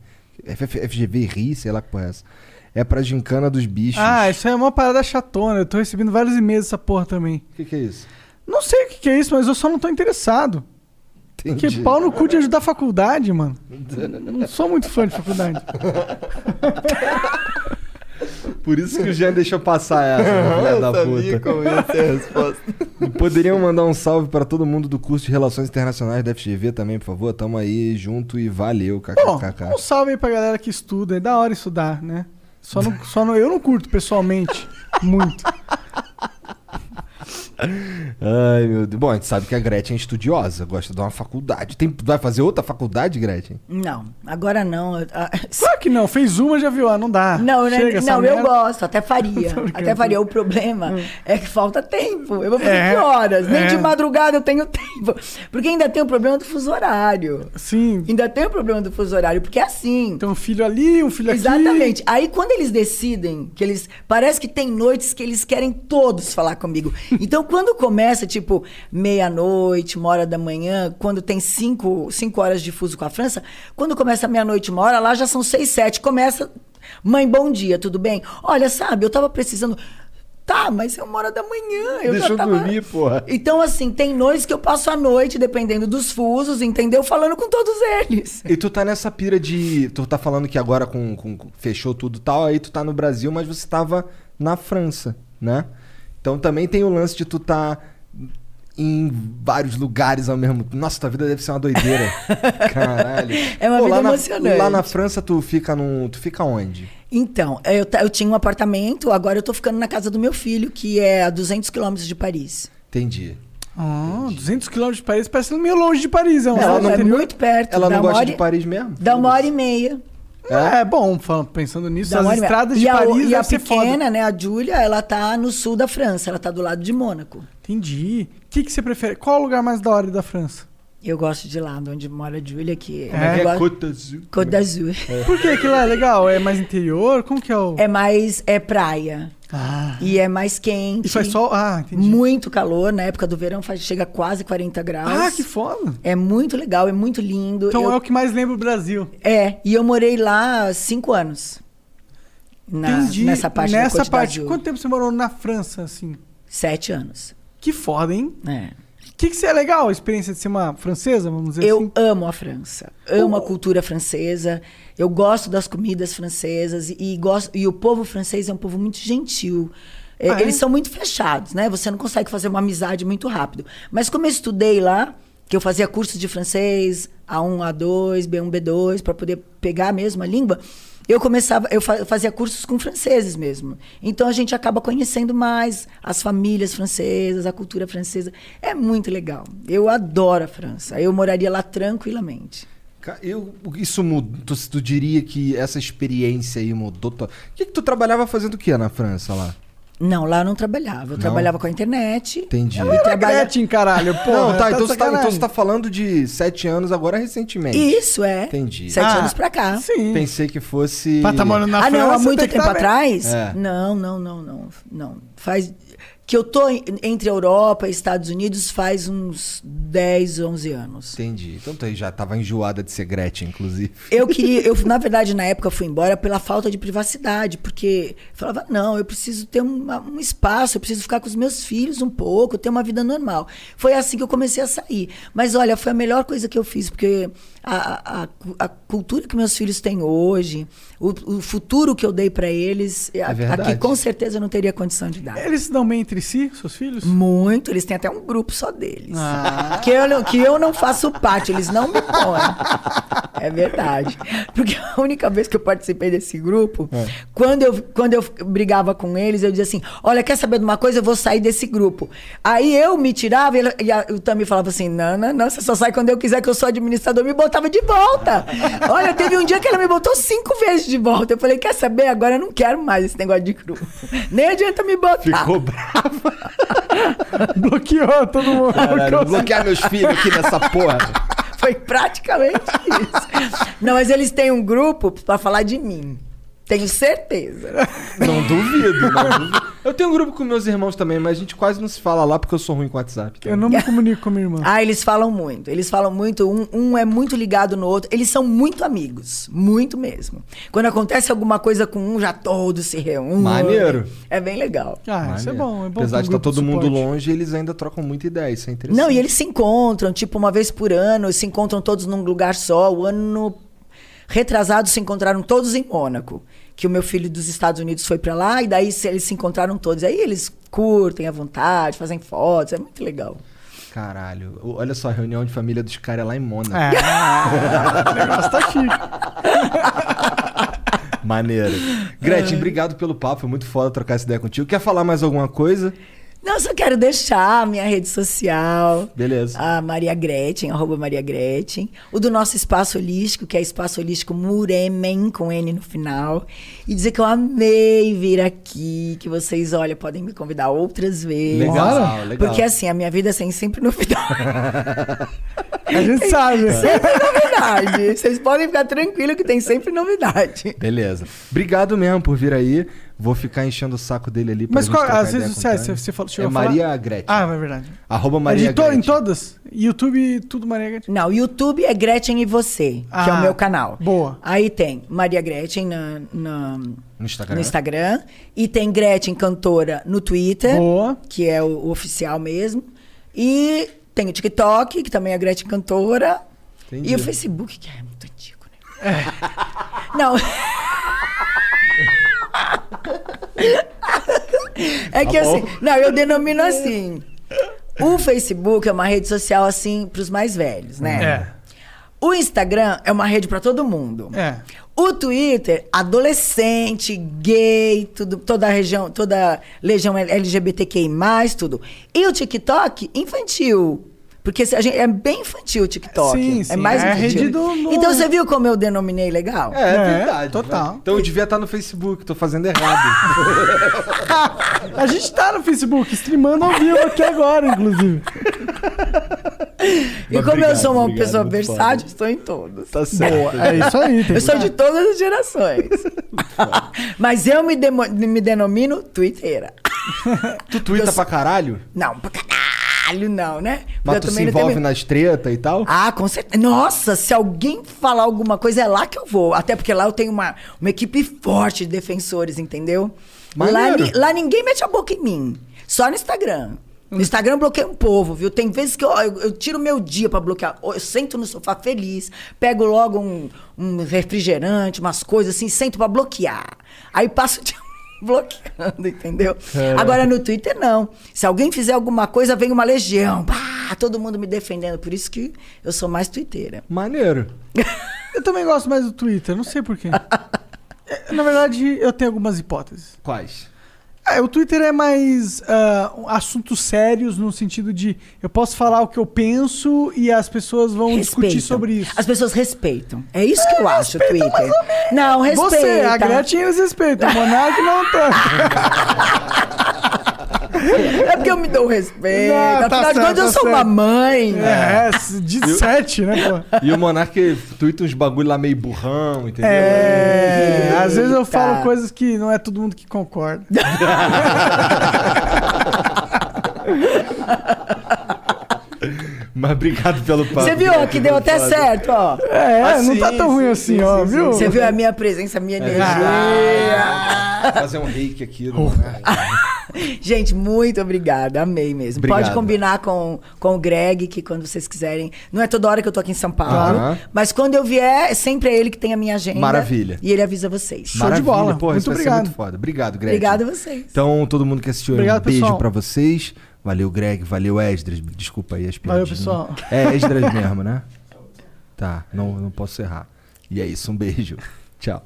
FF FGV RI, sei lá que porra é essa. É pra gincana dos bichos. ah, isso é uma parada chatona. Eu tô recebendo vários e-mails dessa porra também. O que, que é isso? Não sei o que que é isso, mas eu só não tô interessado. Entendi. Que pau no cu de ajudar a faculdade, mano. Não sou muito fã de faculdade. Por isso que o Jean deixou passar essa, né, filha da sabia puta. como ia ser a resposta. Poderiam mandar um salve pra todo mundo do curso de Relações Internacionais da FGV também, por favor? Tamo aí junto e valeu, kkkk. um salve aí pra galera que estuda. É da hora estudar, né? Só não, só não, eu não curto pessoalmente muito. Ai, meu Deus. Bom, a gente sabe que a Gretchen é estudiosa, gosta de uma faculdade. Tem, vai fazer outra faculdade, Gretchen? Não, agora não. Ah, Claro que não, fez uma, já viu, ah, não dá. Não, né? Chega, essa não, eu merda. gosto, até faria. Até faria. O problema é que falta tempo. Eu vou fazer É, que horas? Nem é. de madrugada eu tenho tempo. Porque ainda tem o problema do fuso horário. Sim, Ainda tem o problema do fuso horário, porque é assim. tem um filho ali, um filho aqui. Exatamente. Aí quando eles decidem que eles. Parece que tem noites que eles querem todos falar comigo. Então quando começa, tipo, meia-noite, uma hora da manhã, quando tem cinco, cinco horas de fuso com a França, quando começa meia-noite, uma hora, lá já são seis, sete. Começa. Mãe, bom dia, tudo bem? Olha, sabe, eu tava precisando. Tá, mas é uma hora da manhã. Eu Deixa já eu tava... dormir, porra. Então, assim, tem noites que eu passo a noite, dependendo dos fusos, entendeu? Falando com todos eles. E tu tá nessa pira de. Tu tá falando que agora com, com- com- fechou tudo e tal, aí tu tá no Brasil, mas você tava na França, né? Então também tem o lance de tu tá em vários lugares ao mesmo tempo. Nossa, tua vida deve ser uma doideira. Caralho. É uma vida lá na- emocionante. lá na França tu fica num. Tu fica onde? Então, eu, eu tinha um apartamento, agora eu tô ficando na casa do meu filho, que é a 200 quilômetros de Paris. Entendi. Ah, 200 quilômetros de Paris, parece meio longe de Paris. É um Ela ela não- é muito perto. Ela não gosta hora de Paris mesmo? Dá uma hora e meia. É, bom, falando- pensando nisso, as estradas de e a, Paris E a ser foda. pequena, né, a Júlia, ela tá no sul da França, ela tá do lado de Mônaco. Entendi. O que, que você prefere? Qual o lugar mais da hora da França? Eu gosto de lá, de onde mora a Júlia, que É? gosto- Côte d'Azur. Côte d'Azur. Por que que lá é legal? É mais interior? Como que é o... É mais, é praia. E é mais quente. E faz sol. Ah, entendi. Muito calor. Na época do verão faz, chega a quase 40 graus. Ah, que foda. É muito legal, é muito lindo. Então Eu- é o que mais lembra o Brasil. É, e eu morei lá cinco anos. Na- Entendi. Nessa parte da Nessa parte. Quanto tempo você morou na França, assim? Sete anos. Que foda, hein? É. O que, que você é legal a experiência de ser uma francesa, vamos dizer Eu assim? amo a França, amo a cultura francesa, eu gosto das comidas francesas e, gosto e o povo francês é um povo muito gentil. É, Ah, é? Eles são muito fechados, né? Você não consegue fazer uma amizade muito rápido. Mas como eu estudei lá, que eu fazia cursos de francês, A1, A2, B1, B2, para poder pegar mesmo a língua, eu começava, eu fa- fazia cursos com franceses mesmo. Então a gente acaba conhecendo mais as famílias francesas, a cultura francesa. É muito legal. Eu adoro a França. Eu moraria lá tranquilamente. Eu, isso mudou. Tu, tu diria que essa experiência aí mudou. O que, que tu trabalhava fazendo o que na França lá? Não, lá eu não trabalhava. Eu Não? trabalhava com a internet. Entendi. E Era trabalha... Gretchen, caralho. Pô, não, tá, então, de você tá, então você tá falando de sete anos agora recentemente. Isso, é. Entendi. Sete Ah, anos pra cá. Sim. Pensei que fosse. Pra tá morando na ah, não, há França, muito tempo tá atrás? É. Não, não, não, não, não. Faz que eu tô en- entre Europa e Estados Unidos faz uns 10, 11 anos. Entendi. Então tu aí já tava enjoada de ser Gretchen, inclusive. Eu queria, eu na verdade na época fui embora pela falta de privacidade, porque eu falava não, eu preciso ter uma- um espaço, eu preciso ficar com os meus filhos um pouco, ter uma vida normal. Foi assim que eu comecei a sair. Mas olha, foi a melhor coisa que eu fiz, porque a, a, a cultura que meus filhos têm hoje, o, o futuro que eu dei para eles, a- verdade. aqui com certeza eu não teria condição de dar. Eles se dão bem entre si, seus filhos? Muito, eles têm até um grupo só deles. Ah. Que, eu, não- que eu não faço parte, eles não me põem. É verdade. Porque a única vez que eu participei desse grupo, quando, eu, quando eu brigava com eles, eu dizia assim: olha, quer saber de uma coisa? Eu vou sair desse grupo. Aí eu me tirava e, e a- o Tami falava assim: não, não, não, você só sai quando eu quiser, que eu sou administrador, me botava de volta. Olha, teve um dia que ela me botou cinco vezes de volta. Eu falei: quer saber? Agora eu não quero mais esse negócio de grupo. Nem adianta me botar. Ficou brava. Bloqueou todo mundo. Caralho, vou Bloqueou. Meus filhos aqui nessa porra. Foi praticamente isso. Não, mas eles têm um grupo pra falar de mim. Tenho certeza. Não duvido, não duvido. Eu tenho um grupo com meus irmãos também, mas a gente quase não se fala lá porque eu sou ruim com WhatsApp. Eu não me comunico com minha irmã. Ah, eles falam muito. Eles falam muito. Um, um é muito ligado no outro. Eles são muito amigos. Muito mesmo. Quando acontece alguma coisa com um, já todos se reúnem. Maneiro. É bem legal. Ah, isso é bom. É bom Apesar de estar grupo todo mundo longe, eles ainda trocam muita ideia. Isso é interessante. Não, e eles se encontram, tipo, uma vez por ano, se encontram todos num lugar só. O ano retrasado se encontraram todos em Mônaco. Que o meu filho dos Estados Unidos foi pra lá, e daí eles se encontraram todos. Aí eles curtem à vontade, fazem fotos, é muito legal. Caralho. Olha só, a reunião de família dos caras lá em Mônaco. É, o negócio tá chique. Maneiro. Gretchen, obrigado pelo papo. Foi muito foda trocar essa ideia contigo. Quer falar mais alguma coisa? Não, só quero deixar a minha rede social. Beleza. A Maria Gretchen, arroba Maria Gretchen. O do nosso Espaço Holístico, que é Espaço Holístico Muremen, com N no final. E dizer que eu amei vir aqui, que vocês, olha, podem me convidar outras vezes. Legal, legal. Porque assim, a minha vida tem sempre novidade. A gente sabe. sempre novidade. Vocês podem ficar tranquilos que tem sempre novidade. Beleza. Obrigado mesmo por vir aí. Vou ficar enchendo o saco dele ali pra Mas qual, ideia vezes com você, o você, falou, É chegou a falar? Maria Gretchen. Ah, é verdade. Arroba É Maria de to- Gretchen. em todas? YouTube, tudo Maria Gretchen. Não, YouTube é Gretchen e Você, que é Ah, o meu canal. boa. Aí tem Maria Gretchen na, na- No Instagram. no Instagram. E tem Gretchen Cantora no Twitter, Boa. que é o, o oficial mesmo. E tem o TikTok, que também é Gretchen Cantora. Entendi. E o Facebook, que é muito antigo, né? Não. é que Tá assim, não, eu denomino assim. O Facebook é uma rede social assim para os mais velhos, né? É. O Instagram é uma rede para todo mundo. É. O Twitter, adolescente, gay, tudo, toda a região, toda a legião LGBTQI+, tudo. E o TikTok, infantil. Porque gente, é bem infantil o TikTok. Sim, é sim, mais é infantil. rede do- do- Então você viu como eu denominei legal? É, é É, verdade. total. vai. Então eu devia estar no Facebook, tô fazendo errado. A gente tá no Facebook, streamando ao vivo aqui agora, inclusive. E Mas como eu obrigado, sou uma obrigado, pessoa versátil, estou em todos. Tá certo. É isso aí. Tem Eu sou de todas as gerações. Mas eu me, me denomino twitteira. Tu twitta Eu- pra caralho? Não, pra caralho não, né? Mas eu tu se tenho envolve me- nas tretas e tal? Ah, com certeza. Nossa, se alguém falar alguma coisa, é lá que eu vou. Até porque lá eu tenho uma, uma equipe forte de defensores, entendeu? Lá, ni- lá ninguém mete a boca em mim. Só no Instagram. No Instagram eu bloqueio um povo, viu? Tem vezes que eu, eu, eu tiro meu dia pra bloquear. Eu sento no sofá feliz, pego logo um, um refrigerante, umas coisas assim, sento pra bloquear. Aí passo o dia bloqueando, entendeu? Agora no Twitter não. Se alguém fizer alguma coisa, vem uma legião. Pá, todo mundo me defendendo. Por isso que eu sou mais twitteira. Maneiro. Eu também gosto mais do Twitter, não sei porquê. Na verdade, eu tenho algumas hipóteses. Quais? É, o Twitter é mais um- assuntos sérios no sentido de eu posso falar o que eu penso e as pessoas vão discutir Respeitam. sobre isso. As pessoas respeitam. É isso que eu acho, Twitter. Não, respeita. Você, a Gretchen eles respeitam, o Monark não tanto. É porque eu me dou respeito. Não, tá Afinal de certo, contas, eu tá sou uma certo. mãe. É, de sete, né, pô? E o Monark twitta uns bagulho lá meio burrão, entendeu? É, às vezes eu Eita. falo coisas que não é todo mundo que concorda. Mas obrigado pelo papo. Você viu que deu até certo, ó. É, Ah, não sim, tá tão sim, ruim sim, assim, sim, ó, sim, viu? Você viu a minha presença, a minha energia. Fazer um reiki aqui. No Monark. Gente, muito obrigada. Amei mesmo. Obrigado. Pode combinar com, com o Greg, que quando vocês quiserem. Não é toda hora que eu tô aqui em São Paulo. Aham. Mas quando eu vier, sempre é ele que tem a minha agenda. Maravilha. E ele avisa vocês. Show de bola. Porra, Muito isso vai ser obrigado. muito foda. Obrigado, Greg. Obrigada a vocês. Então, todo mundo que assistiu, Obrigado, um beijo pessoal. pra vocês. Valeu, Greg. Valeu, Esdras. Desculpa aí as Valeu, piadinhas. pessoal. É Esdras mesmo, né? Tá, não, não posso errar. E é isso, um beijo. Tchau.